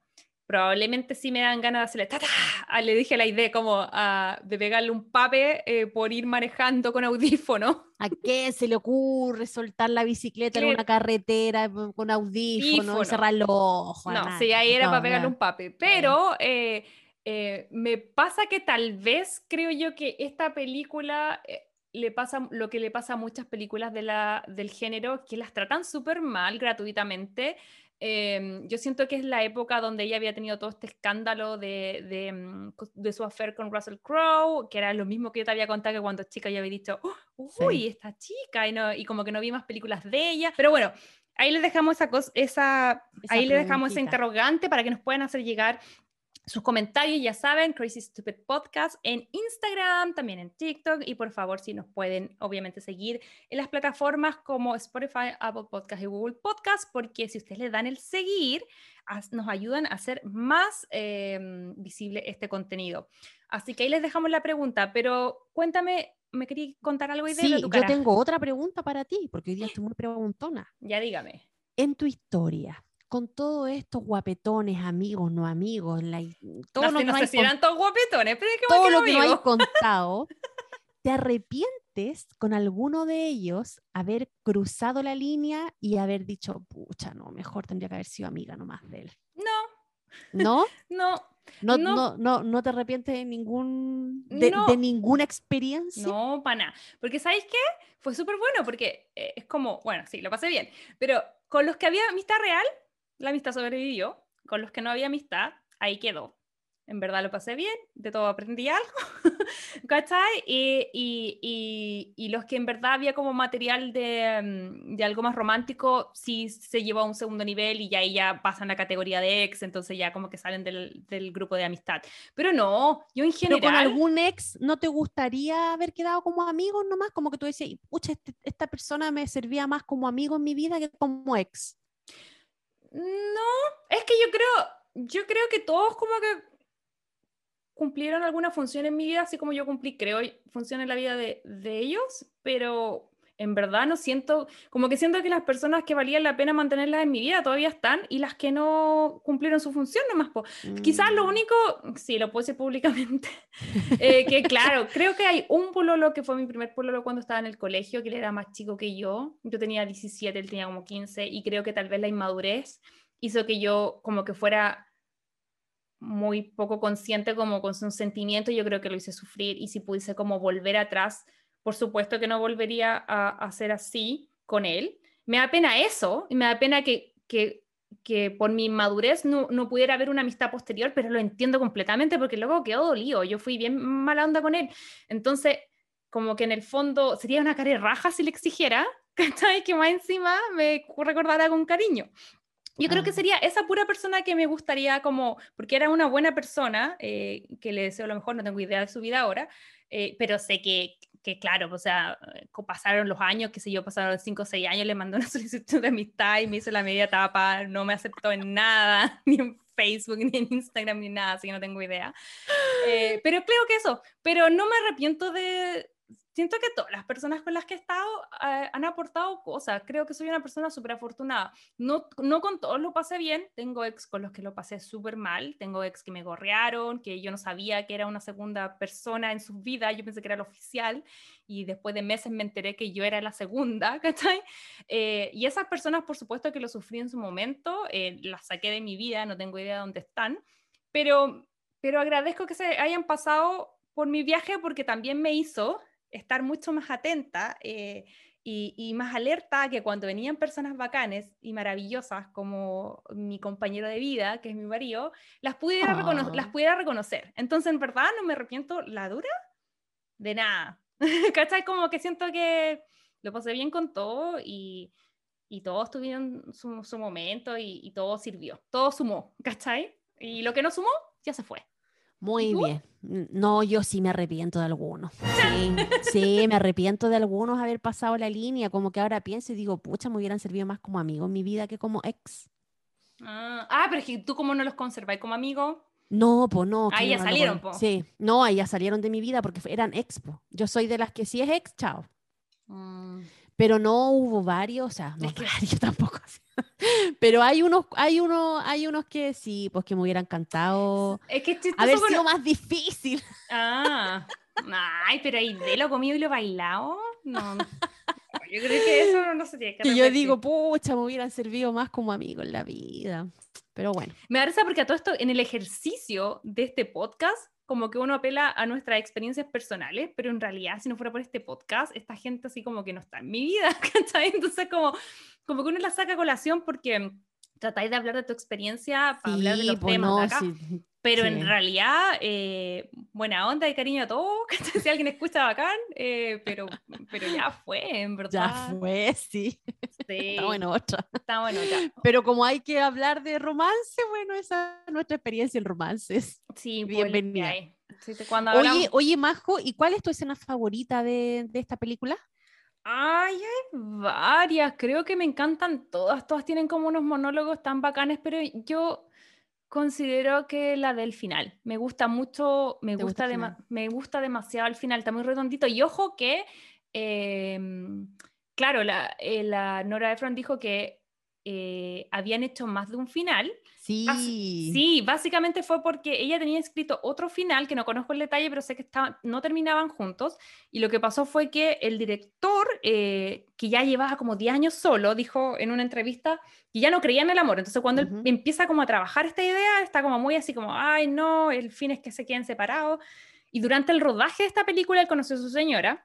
probablemente sí me dan ganas de hacerle, ¡ta, ah, le dije la idea como ah, de pegarle un pape eh, por ir manejando con audífono. ¿A qué se le ocurre soltar la bicicleta en una carretera con audífono y cerrar los ojos? No, sí, ahí era para pegarle un pape, pero... Eh, eh, me pasa que tal vez creo yo que esta película eh, le pasa lo que le pasa a muchas películas de la, del género, que las tratan súper mal gratuitamente. Em, yo siento que es la época donde ella había tenido todo este escándalo de, de, mm, de su affair con Russell Crowe, que era lo mismo que yo te había contado que cuando chica yo había dicho, oh, uy, esta chica, y, no, y como que no vi más películas de ella. Pero bueno, ahí les dejamos esa, cosa, esa, ahí le dejamos esa interrogante para que nos puedan hacer llegar sus comentarios, ya saben, Crazy Stupid Podcast en Instagram, también en TikTok y por favor si nos pueden obviamente seguir en las plataformas como Spotify, Apple Podcast y Google Podcast, porque si ustedes le dan el seguir, nos ayudan a hacer más em, visible este contenido. Así que ahí les dejamos la pregunta, pero cuéntame, ¿me querías contar algo? Sí, de tu yo tengo otra pregunta para ti, porque hoy día estoy muy preguntona. Ya dígame. En tu historia, con todos estos guapetones, amigos, no amigos, la, todo lo que no, si eran todos guapetones, pero es que todo lo que no hay contado, ¿te arrepientes con alguno de ellos haber cruzado la línea y haber dicho, pucha, no, mejor tendría que haber sido amiga nomás de él? No. ¿No? no. No, no, no, no, te arrepientes de, ningún, de, ninguna experiencia. No, para nada. Porque ¿sabéis qué? Fue súper bueno porque eh, es como, bueno, sí, lo pasé bien, pero con los que había amistad real, la amistad sobrevivió, con los que no había amistad, ahí quedó. En verdad lo pasé bien, de todo aprendí algo, ¿cachai? Y, y, y, los que en verdad había como material de, mm, de, algo más romántico, sí se llevó a un segundo nivel y ya ahí ya pasan la categoría de ex, entonces ya como que salen del, del grupo de amistad. Pero no, yo en general... ¿Pero con algún ex no te gustaría haber quedado como amigos nomás? Como que tú decías, pucha, este, esta persona me servía más como amigo en mi vida que como ex. No, es que yo creo, yo creo que todos como que cumplieron alguna función en mi vida, así como yo cumplí, creo, función en la vida de, de ellos, pero en verdad no siento, como que siento que las personas que valían la pena mantenerlas en mi vida todavía están y las que no cumplieron su función nomás. Po. Quizás lo mm. único, sí, lo puedo decir públicamente, eh, que claro, creo que hay un pololo que fue mi primer pololo cuando estaba en el colegio, que él era más chico que yo, yo tenía 17, él tenía como 15 y creo que tal vez la inmadurez hizo que yo como que fuera muy poco consciente como con su sentimiento, yo creo que lo hice sufrir y si pudiese como volver atrás por supuesto que no volvería a, hacer así con él. Me da pena eso, y me da pena que, que, que por mi madurez no, no, pudiera haber una amistad posterior, pero lo entiendo completamente porque luego quedó dolido, yo fui bien mala onda con él. Entonces, como que en el fondo sería una cara raja si le exigiera, ¿cachai? Que más encima me recordara con cariño. Yo creo que ah. sería esa pura persona que me gustaría como, porque era una buena persona, eh, que le deseo lo mejor, no tengo idea de su vida ahora, eh, pero sé que, que claro, o sea, pasaron los años, qué sé yo, pasaron 5 o 6 años, le mandó una solicitud de amistad y me hizo la media tapa, no me aceptó en nada, ni en Facebook, ni en Instagram, ni nada, así que no tengo idea. Eh, pero creo que eso, pero no me arrepiento de, siento que todas las personas con las que he estado eh, han aportado cosas. Creo que soy una persona súper afortunada. No, no con todos lo pasé bien. Tengo ex con los que lo pasé súper mal. Tengo ex que me gorrearon, que yo no sabía que era una segunda persona en su vida. Yo pensé que era el oficial y después de meses me enteré que yo era la segunda, ¿cachai? Eh, y esas personas, por supuesto que lo sufrí en su momento. Eh, las saqué de mi vida, no tengo idea de dónde están. Pero, pero agradezco que se hayan pasado por mi viaje porque también me hizo estar mucho más atenta eh, y, más alerta que cuando venían personas bacanes y maravillosas como mi compañero de vida, que es mi marido, las pudiera, las ah. pudiera reconocer. Entonces, en verdad, no me arrepiento la dura de nada. ¿Cachai? Como que siento que lo pasé bien con todo y, y todos tuvieron su, su momento y, y, todo sirvió, todo sumó, ¿cachai? Y lo que no sumó, ya se fue. Muy bien. No, yo sí me arrepiento de algunos. Sí, sí, me arrepiento de algunos haber pasado la línea. Como que ahora pienso y digo, pucha, me hubieran servido más como amigo en mi vida que como ex. Ah, ah pero es que tú, ¿cómo no los conserváis como amigo? No, pues no. Ahí ya salieron, po. Sí, no, ahí ya salieron de mi vida porque eran expo. Yo soy de las que si es ex, chao. Mm. Pero no hubo varios, o sea, no varios tampoco. Pero hay unos, hay uno, hay unos que sí, pues que me hubieran cantado. Es que haber sido más difícil. Ah, ay, pero ahí de lo comido y lo bailado, no. Yo creo que eso no se tiene que Y yo digo, pucha, me hubieran servido más como amigo en la vida. Pero bueno. Me da risa porque a todo esto, en el ejercicio de este podcast, como que uno apela a nuestras experiencias personales, pero en realidad, si no fuera por este podcast, esta gente así como que no está en mi vida, ¿cachai? Entonces, como como que uno la saca a colación porque tratáis de hablar de tu experiencia para hablar de los pues temas de acá. Pero en realidad, eh, buena onda y cariño a todos, si alguien escucha bacán, eh, pero, pero ya fue, en verdad. Ya fue, sí. Está bueno otra. Está bueno ya. Pero como hay que hablar de romance, bueno, esa es nuestra experiencia en romances. Sí, pues, bienvenida. oye, oye, Majo, ¿y cuál es tu escena favorita de, de esta película? Ay, hay varias, creo que me encantan todas, todas tienen como unos monólogos tan bacanes, pero yo considero que la del final. Me gusta mucho, me gusta, me gusta demasiado el final, está muy redondito. Y ojo que, em, claro, la, eh, la Nora Ephron dijo que eh, habían hecho más de un final. Sí. sí, básicamente fue porque ella tenía escrito otro final, que no conozco el detalle, pero sé que estaban, no terminaban juntos. Y lo que pasó fue que el director, eh, que ya llevaba como 10 años solo, dijo en una entrevista que ya no creía en el amor. Entonces cuando él empieza como a trabajar esta idea, está como muy así como, ay no, el fin es que se queden separados. Y durante el rodaje de esta película él conoció a su señora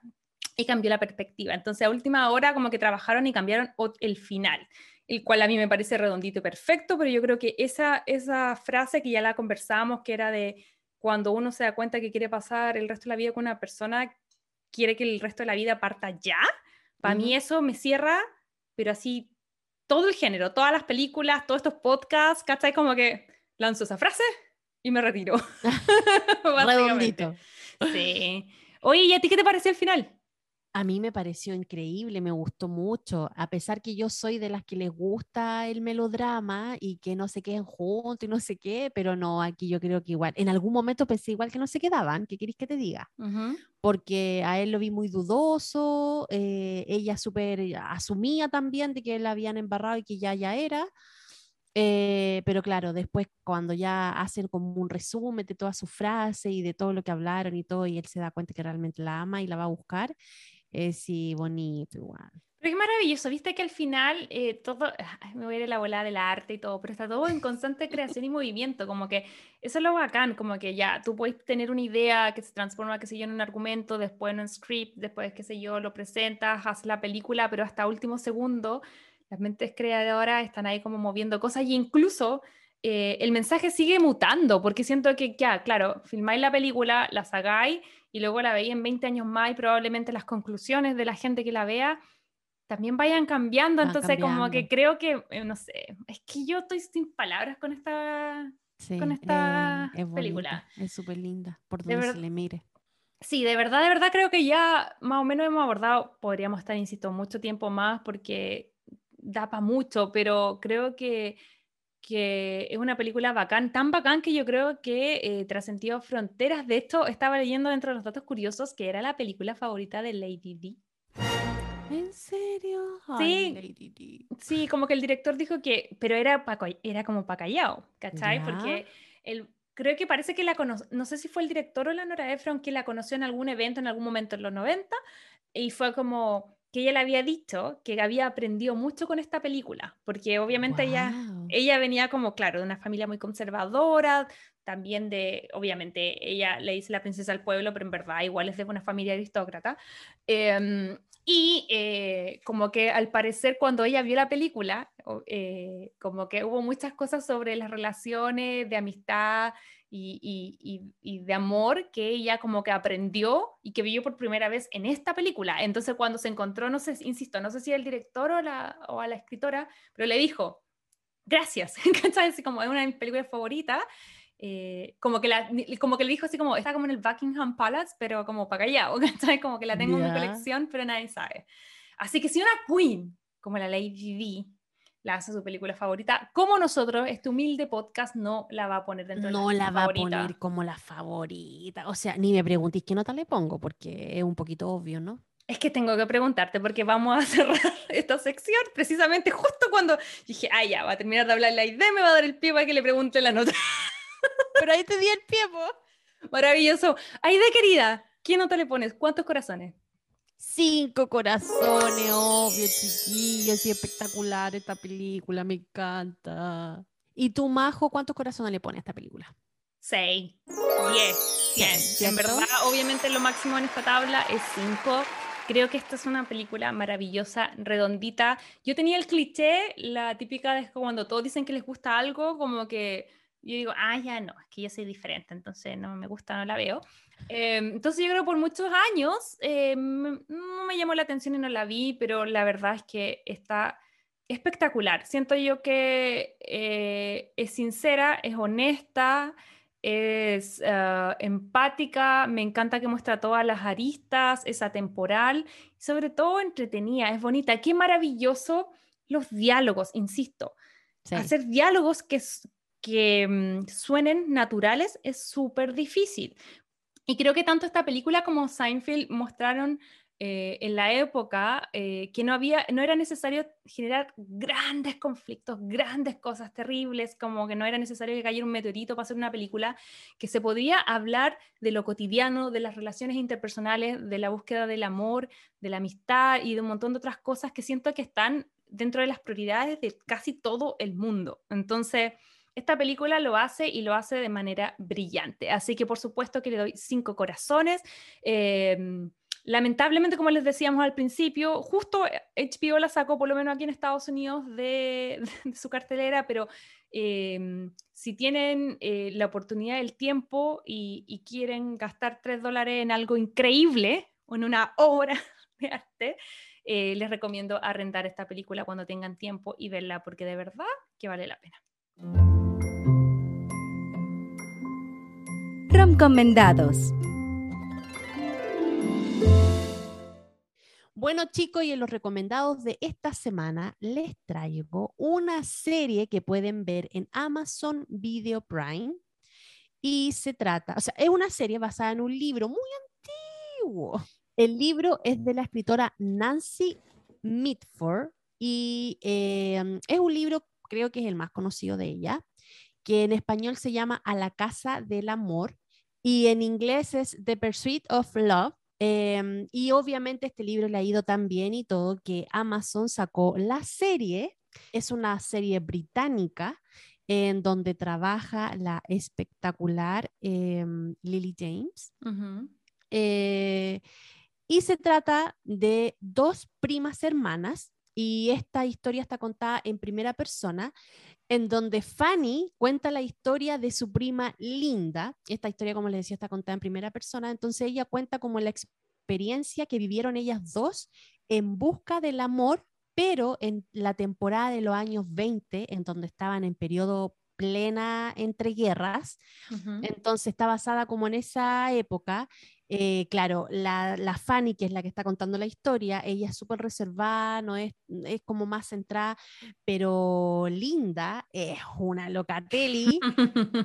y cambió la perspectiva. Entonces a última hora como que trabajaron y cambiaron el final el cual a mí me parece redondito y perfecto, pero yo creo que esa, esa frase que ya la conversamos, que era de cuando uno se da cuenta que quiere pasar el resto de la vida con una persona, quiere que el resto de la vida parta ya, para mí eso me cierra, pero así todo el género, todas las películas, todos estos podcasts, ¿cachai? Como que lanzo esa frase y me retiro. Redondito. Sí. Oye, ¿y a ti qué te pareció el final? A mí me pareció increíble, me gustó mucho, a pesar que yo soy de las que les gusta el melodrama y que no se queden juntos y no sé qué, pero no, aquí yo creo que igual, en algún momento pensé igual que no se quedaban, ¿qué queréis que te diga? Porque a él lo vi muy dudoso, eh, ella súper asumía también de que él habían embarrado y que ya ya era. Eh, pero claro, después cuando ya hacen como un resumen de todas sus frases y de todo lo que hablaron y todo, y él se da cuenta que realmente la ama y la va a buscar, eh, sí, bonito igual. Pero es maravilloso, viste que al final eh, todo, me voy a ir a la bola del arte y todo, pero está todo en constante creación y movimiento, como que eso es lo bacán, como que ya tú puedes tener una idea que se transforma, qué sé yo, en un argumento, después en un script, después, qué sé yo, lo presentas, haces la película, pero hasta último segundo, las mentes creadoras están ahí como moviendo cosas y incluso eh, el mensaje sigue mutando, porque siento que ya, claro, filmáis la película, la sacáis y luego la veis en 20 años más y probablemente las conclusiones de la gente que la vea también vayan cambiando. Entonces, como que creo que, eh, no sé, es que yo estoy sin palabras con esta, con esta eh, película. es súper linda, por donde se le mire. Sí, de verdad, de verdad creo que ya más o menos hemos abordado, podríamos estar, insisto, mucho tiempo más porque da para mucho, pero creo que que es una película bacán, tan bacán que yo creo que eh, trascendió fronteras. De hecho, estaba leyendo dentro de los datos curiosos que era la película favorita de Lady D. ¿En serio? sí, sí, como que el director dijo que, pero era, era como pa' callado, ¿cachai? Porque el, creo que parece que la conoció, no sé si fue el director o la Nora Ephron que la conoció en algún evento en algún momento en los 90 y fue como que ella le había dicho que había aprendido mucho con esta película, porque obviamente ella, ella venía como, claro, de una familia muy conservadora, también de, obviamente, ella le dice la princesa del pueblo, pero en verdad igual es de una familia aristócrata. Em, y eh, como que al parecer cuando ella vio la película, eh, como que hubo muchas cosas sobre las relaciones de amistad y, de amor que ella como que aprendió y que vio por primera vez en esta película. Entonces cuando se encontró, no sé, insisto, no sé si el director o, la, o a la escritora, pero le dijo, gracias, Así como es una de mis películas favoritas. Eh, como, que la, como que le dijo así como, está como en el Buckingham Palace, pero como para callado, Como que la tengo en mi colección, pero nadie sabe. Así que si una queen como la Lady Di la hace su película favorita, como nosotros, este humilde podcast no la va a poner dentro de la No la va a poner como la favorita. O sea, ni me preguntéis qué nota le pongo, porque es un poquito obvio, ¿no? Es que tengo que preguntarte porque vamos a cerrar esta sección precisamente justo cuando dije, ah, ya, va a terminar de hablar la idea, me va a dar el pie para que le pregunte la nota. Pero ahí te di el pie, po. Maravilloso. Aide, querida, ¿qué nota le pones? ¿Cuántos corazones? Cinco corazones, obvio, chiquillos, y espectacular esta película, me encanta. ¿Y tú, Majo, cuántos corazones le pones a esta película? Seis, diez, cien. En verdad, obviamente lo máximo en esta tabla es cinco. creo que esta es una película maravillosa, redondita. Yo tenía el cliché, la típica de cuando todos dicen que les gusta algo, como que yo digo, ah, ya no, es que yo soy diferente, entonces no me gusta, no la veo. Em, entonces yo creo que por muchos años em, no me llamó la atención y no la vi, pero la verdad es que está espectacular. Siento yo que eh, es sincera, es honesta, es ah, empática, me encanta que muestra todas las aristas, es atemporal y sobre todo entretenida, es bonita. Qué maravilloso los diálogos, insisto. Hacer diálogos que, que mm, suenen naturales es súper difícil. Y creo que tanto esta película como Seinfeld mostraron eh, en la época eh, que no, había, no era necesario generar grandes conflictos, grandes cosas terribles, como que no era necesario que cayera un meteorito para hacer una película, que se podría hablar de lo cotidiano, de las relaciones interpersonales, de la búsqueda del amor, de la amistad y de un montón de otras cosas que siento que están dentro de las prioridades de casi todo el mundo. Entonces, esta película lo hace y lo hace de manera brillante. Así que por supuesto que le doy cinco corazones. Eh, Lamentablemente, como les decíamos al principio, justo HBO la sacó, por lo menos aquí en Estados Unidos, de, su cartelera, pero em, si tienen eh, la oportunidad, el tiempo y, quieren gastar 3 dólares en algo increíble o en una obra de arte, eh, les recomiendo arrendar esta película cuando tengan tiempo y verla, porque de verdad que vale la pena. Recomendados. Bueno, chicos, y en los recomendados de esta semana les traigo una serie que pueden ver en Amazon Video Prime. Y se trata, o sea, es una serie basada en un libro muy antiguo. El libro es de la escritora Nancy Mitford y em, es un libro, creo que es el más conocido de ella, que en español se llama A la Casa del Amor y en inglés es The Pursuit of Love Em, y obviamente este libro le ha ido tan bien y todo que Amazon sacó la serie. Es una serie británica en donde trabaja la espectacular em, Lily James. Eh, y se trata de dos primas hermanas y esta historia está contada en primera persona en donde Fanny cuenta la historia de su prima Linda. Esta historia, como les decía, está contada en primera persona, entonces ella cuenta como la experiencia que vivieron ellas dos en busca del amor, pero en la temporada de los años 20, en donde estaban en periodo plena entre guerras. Entonces está basada como en esa época eh, claro, la, Fanny, que es la que está contando la historia, ella es súper reservada, no es, es como más centrada, pero Linda es una locatelli,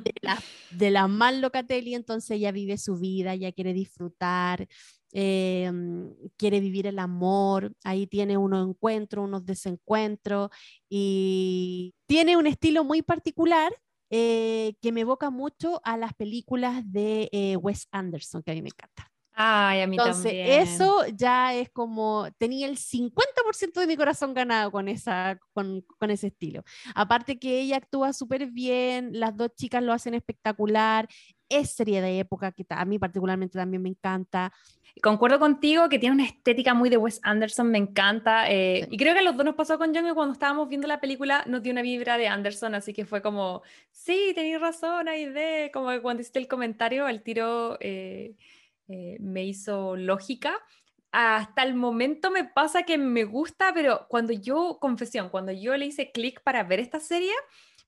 de la, de la más locatelli, entonces ella vive su vida, ella quiere disfrutar, em, quiere vivir el amor, ahí tiene unos encuentros, unos desencuentros y tiene un estilo muy particular eh, que me evoca mucho a las películas de eh, Wes Anderson, que a mí me encanta. Ay, a mí Entonces, eso ya es como, tenía el 50% de mi corazón ganado con, esa, con, con ese estilo. Aparte que ella actúa súper bien, las dos chicas lo hacen espectacular, es serie de época que a mí particularmente también me encanta. Concuerdo contigo que tiene una estética muy de Wes Anderson, me encanta. Eh, y creo que a los dos nos pasó con que cuando estábamos viendo la película nos dio una vibra de Anderson, así que fue como, sí, tenéis razón, hay de, como que cuando hiciste el comentario, el tiro eh, eh, me hizo lógica. Hasta el momento me pasa que me gusta, pero cuando yo, confesión, cuando yo le hice clic para ver esta serie,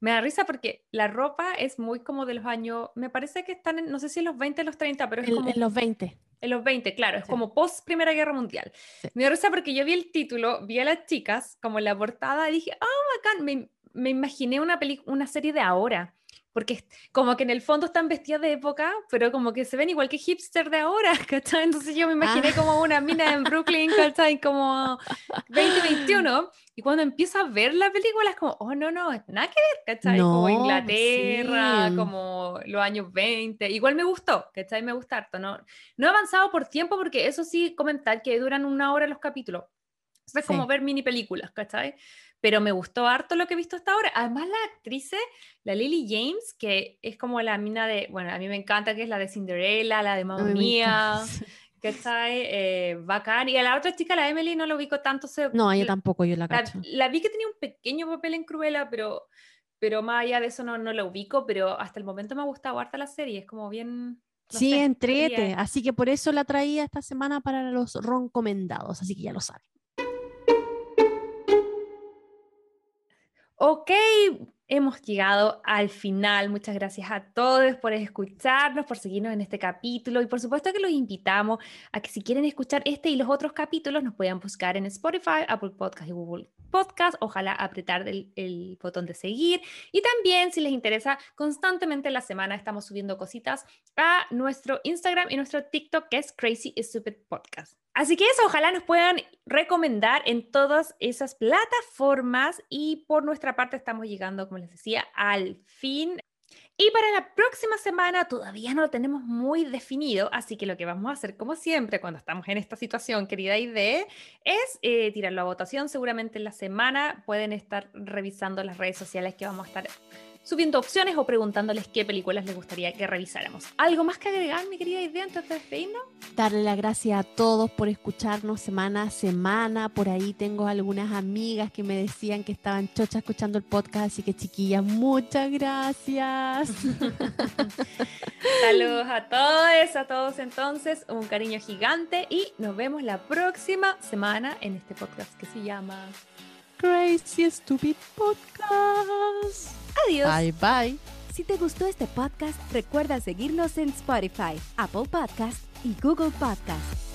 me da risa porque la ropa es muy como de los años, me parece que están en, no sé si en los 20 o los 30, pero es como... En los 20. En los 20, claro, es como post Primera Guerra Mundial. Me da risa porque yo vi el título, vi a las chicas como en la portada y dije, oh, bacán, me, me imaginé una, una serie de ahora porque como que en el fondo están vestidas de época, pero como que se ven igual que hipster de ahora, ¿cachai? Entonces yo me imaginé ah. como una mina en Brooklyn, ¿cachai? Como 2021. Y cuando empiezo a ver la película es como, oh, no, no, nada que ver, ¿cachai? como Inglaterra, como los años 20. Igual me gustó, ¿cachai? Me gusta harto. No, no he avanzado por tiempo porque eso sí, comentar que duran una hora los capítulos. Es como ver mini películas, ¿cachai? Pero me gustó harto lo que he visto hasta ahora. Además, la actriz, la Lily James, que es como la mina de, bueno, a mí me encanta que es la de Cinderella, la de Mamma Mía, ¿Cachai? Eh, bacán. Y a la otra chica, la Emily, no lo ubico tanto. no, ella tampoco, yo la cacho. La, vi que tenía un pequeño papel en Cruella, pero, pero más allá de eso no, no la ubico, pero hasta el momento me ha gustado harta la serie, es como bien... sí, entrete, así que por eso la traía esta semana para los recomendados, así que ya lo saben. Ok, hemos llegado al final. Muchas gracias a todos por escucharnos, por seguirnos en este capítulo y por supuesto que los invitamos a que si quieren escuchar este y los otros capítulos nos puedan buscar en Spotify, Apple Podcast y Google Podcast. Ojalá apretar el, botón de seguir y también si les interesa, constantemente en la semana estamos subiendo cositas a nuestro Instagram y nuestro TikTok que es Crazy Stupid Podcast. Así que eso, ojalá nos puedan recomendar en todas esas plataformas y por nuestra parte estamos llegando, como les decía, al fin. Y para la próxima semana todavía no lo tenemos muy definido, así que lo que vamos a hacer, como siempre, cuando estamos en esta situación, querida idea, es eh, tirarlo a votación. Seguramente en la semana pueden estar revisando las redes sociales que vamos a estar subiendo opciones o preguntándoles qué películas les gustaría que revisáramos. ¿Algo más que agregar, mi querida idea, antes de despedirnos? Darle las gracias a todos por escucharnos semana a semana. Por ahí tengo algunas amigas que me decían que estaban chochas escuchando el podcast, así que chiquillas, muchas gracias. Saludos a todos, a todos entonces, un cariño gigante y nos vemos la próxima semana en este podcast que se llama Crazy Stupid Podcast. Adiós. Bye bye. Si te gustó este podcast, recuerda seguirnos en Spotify, Apple Podcast y Google Podcast.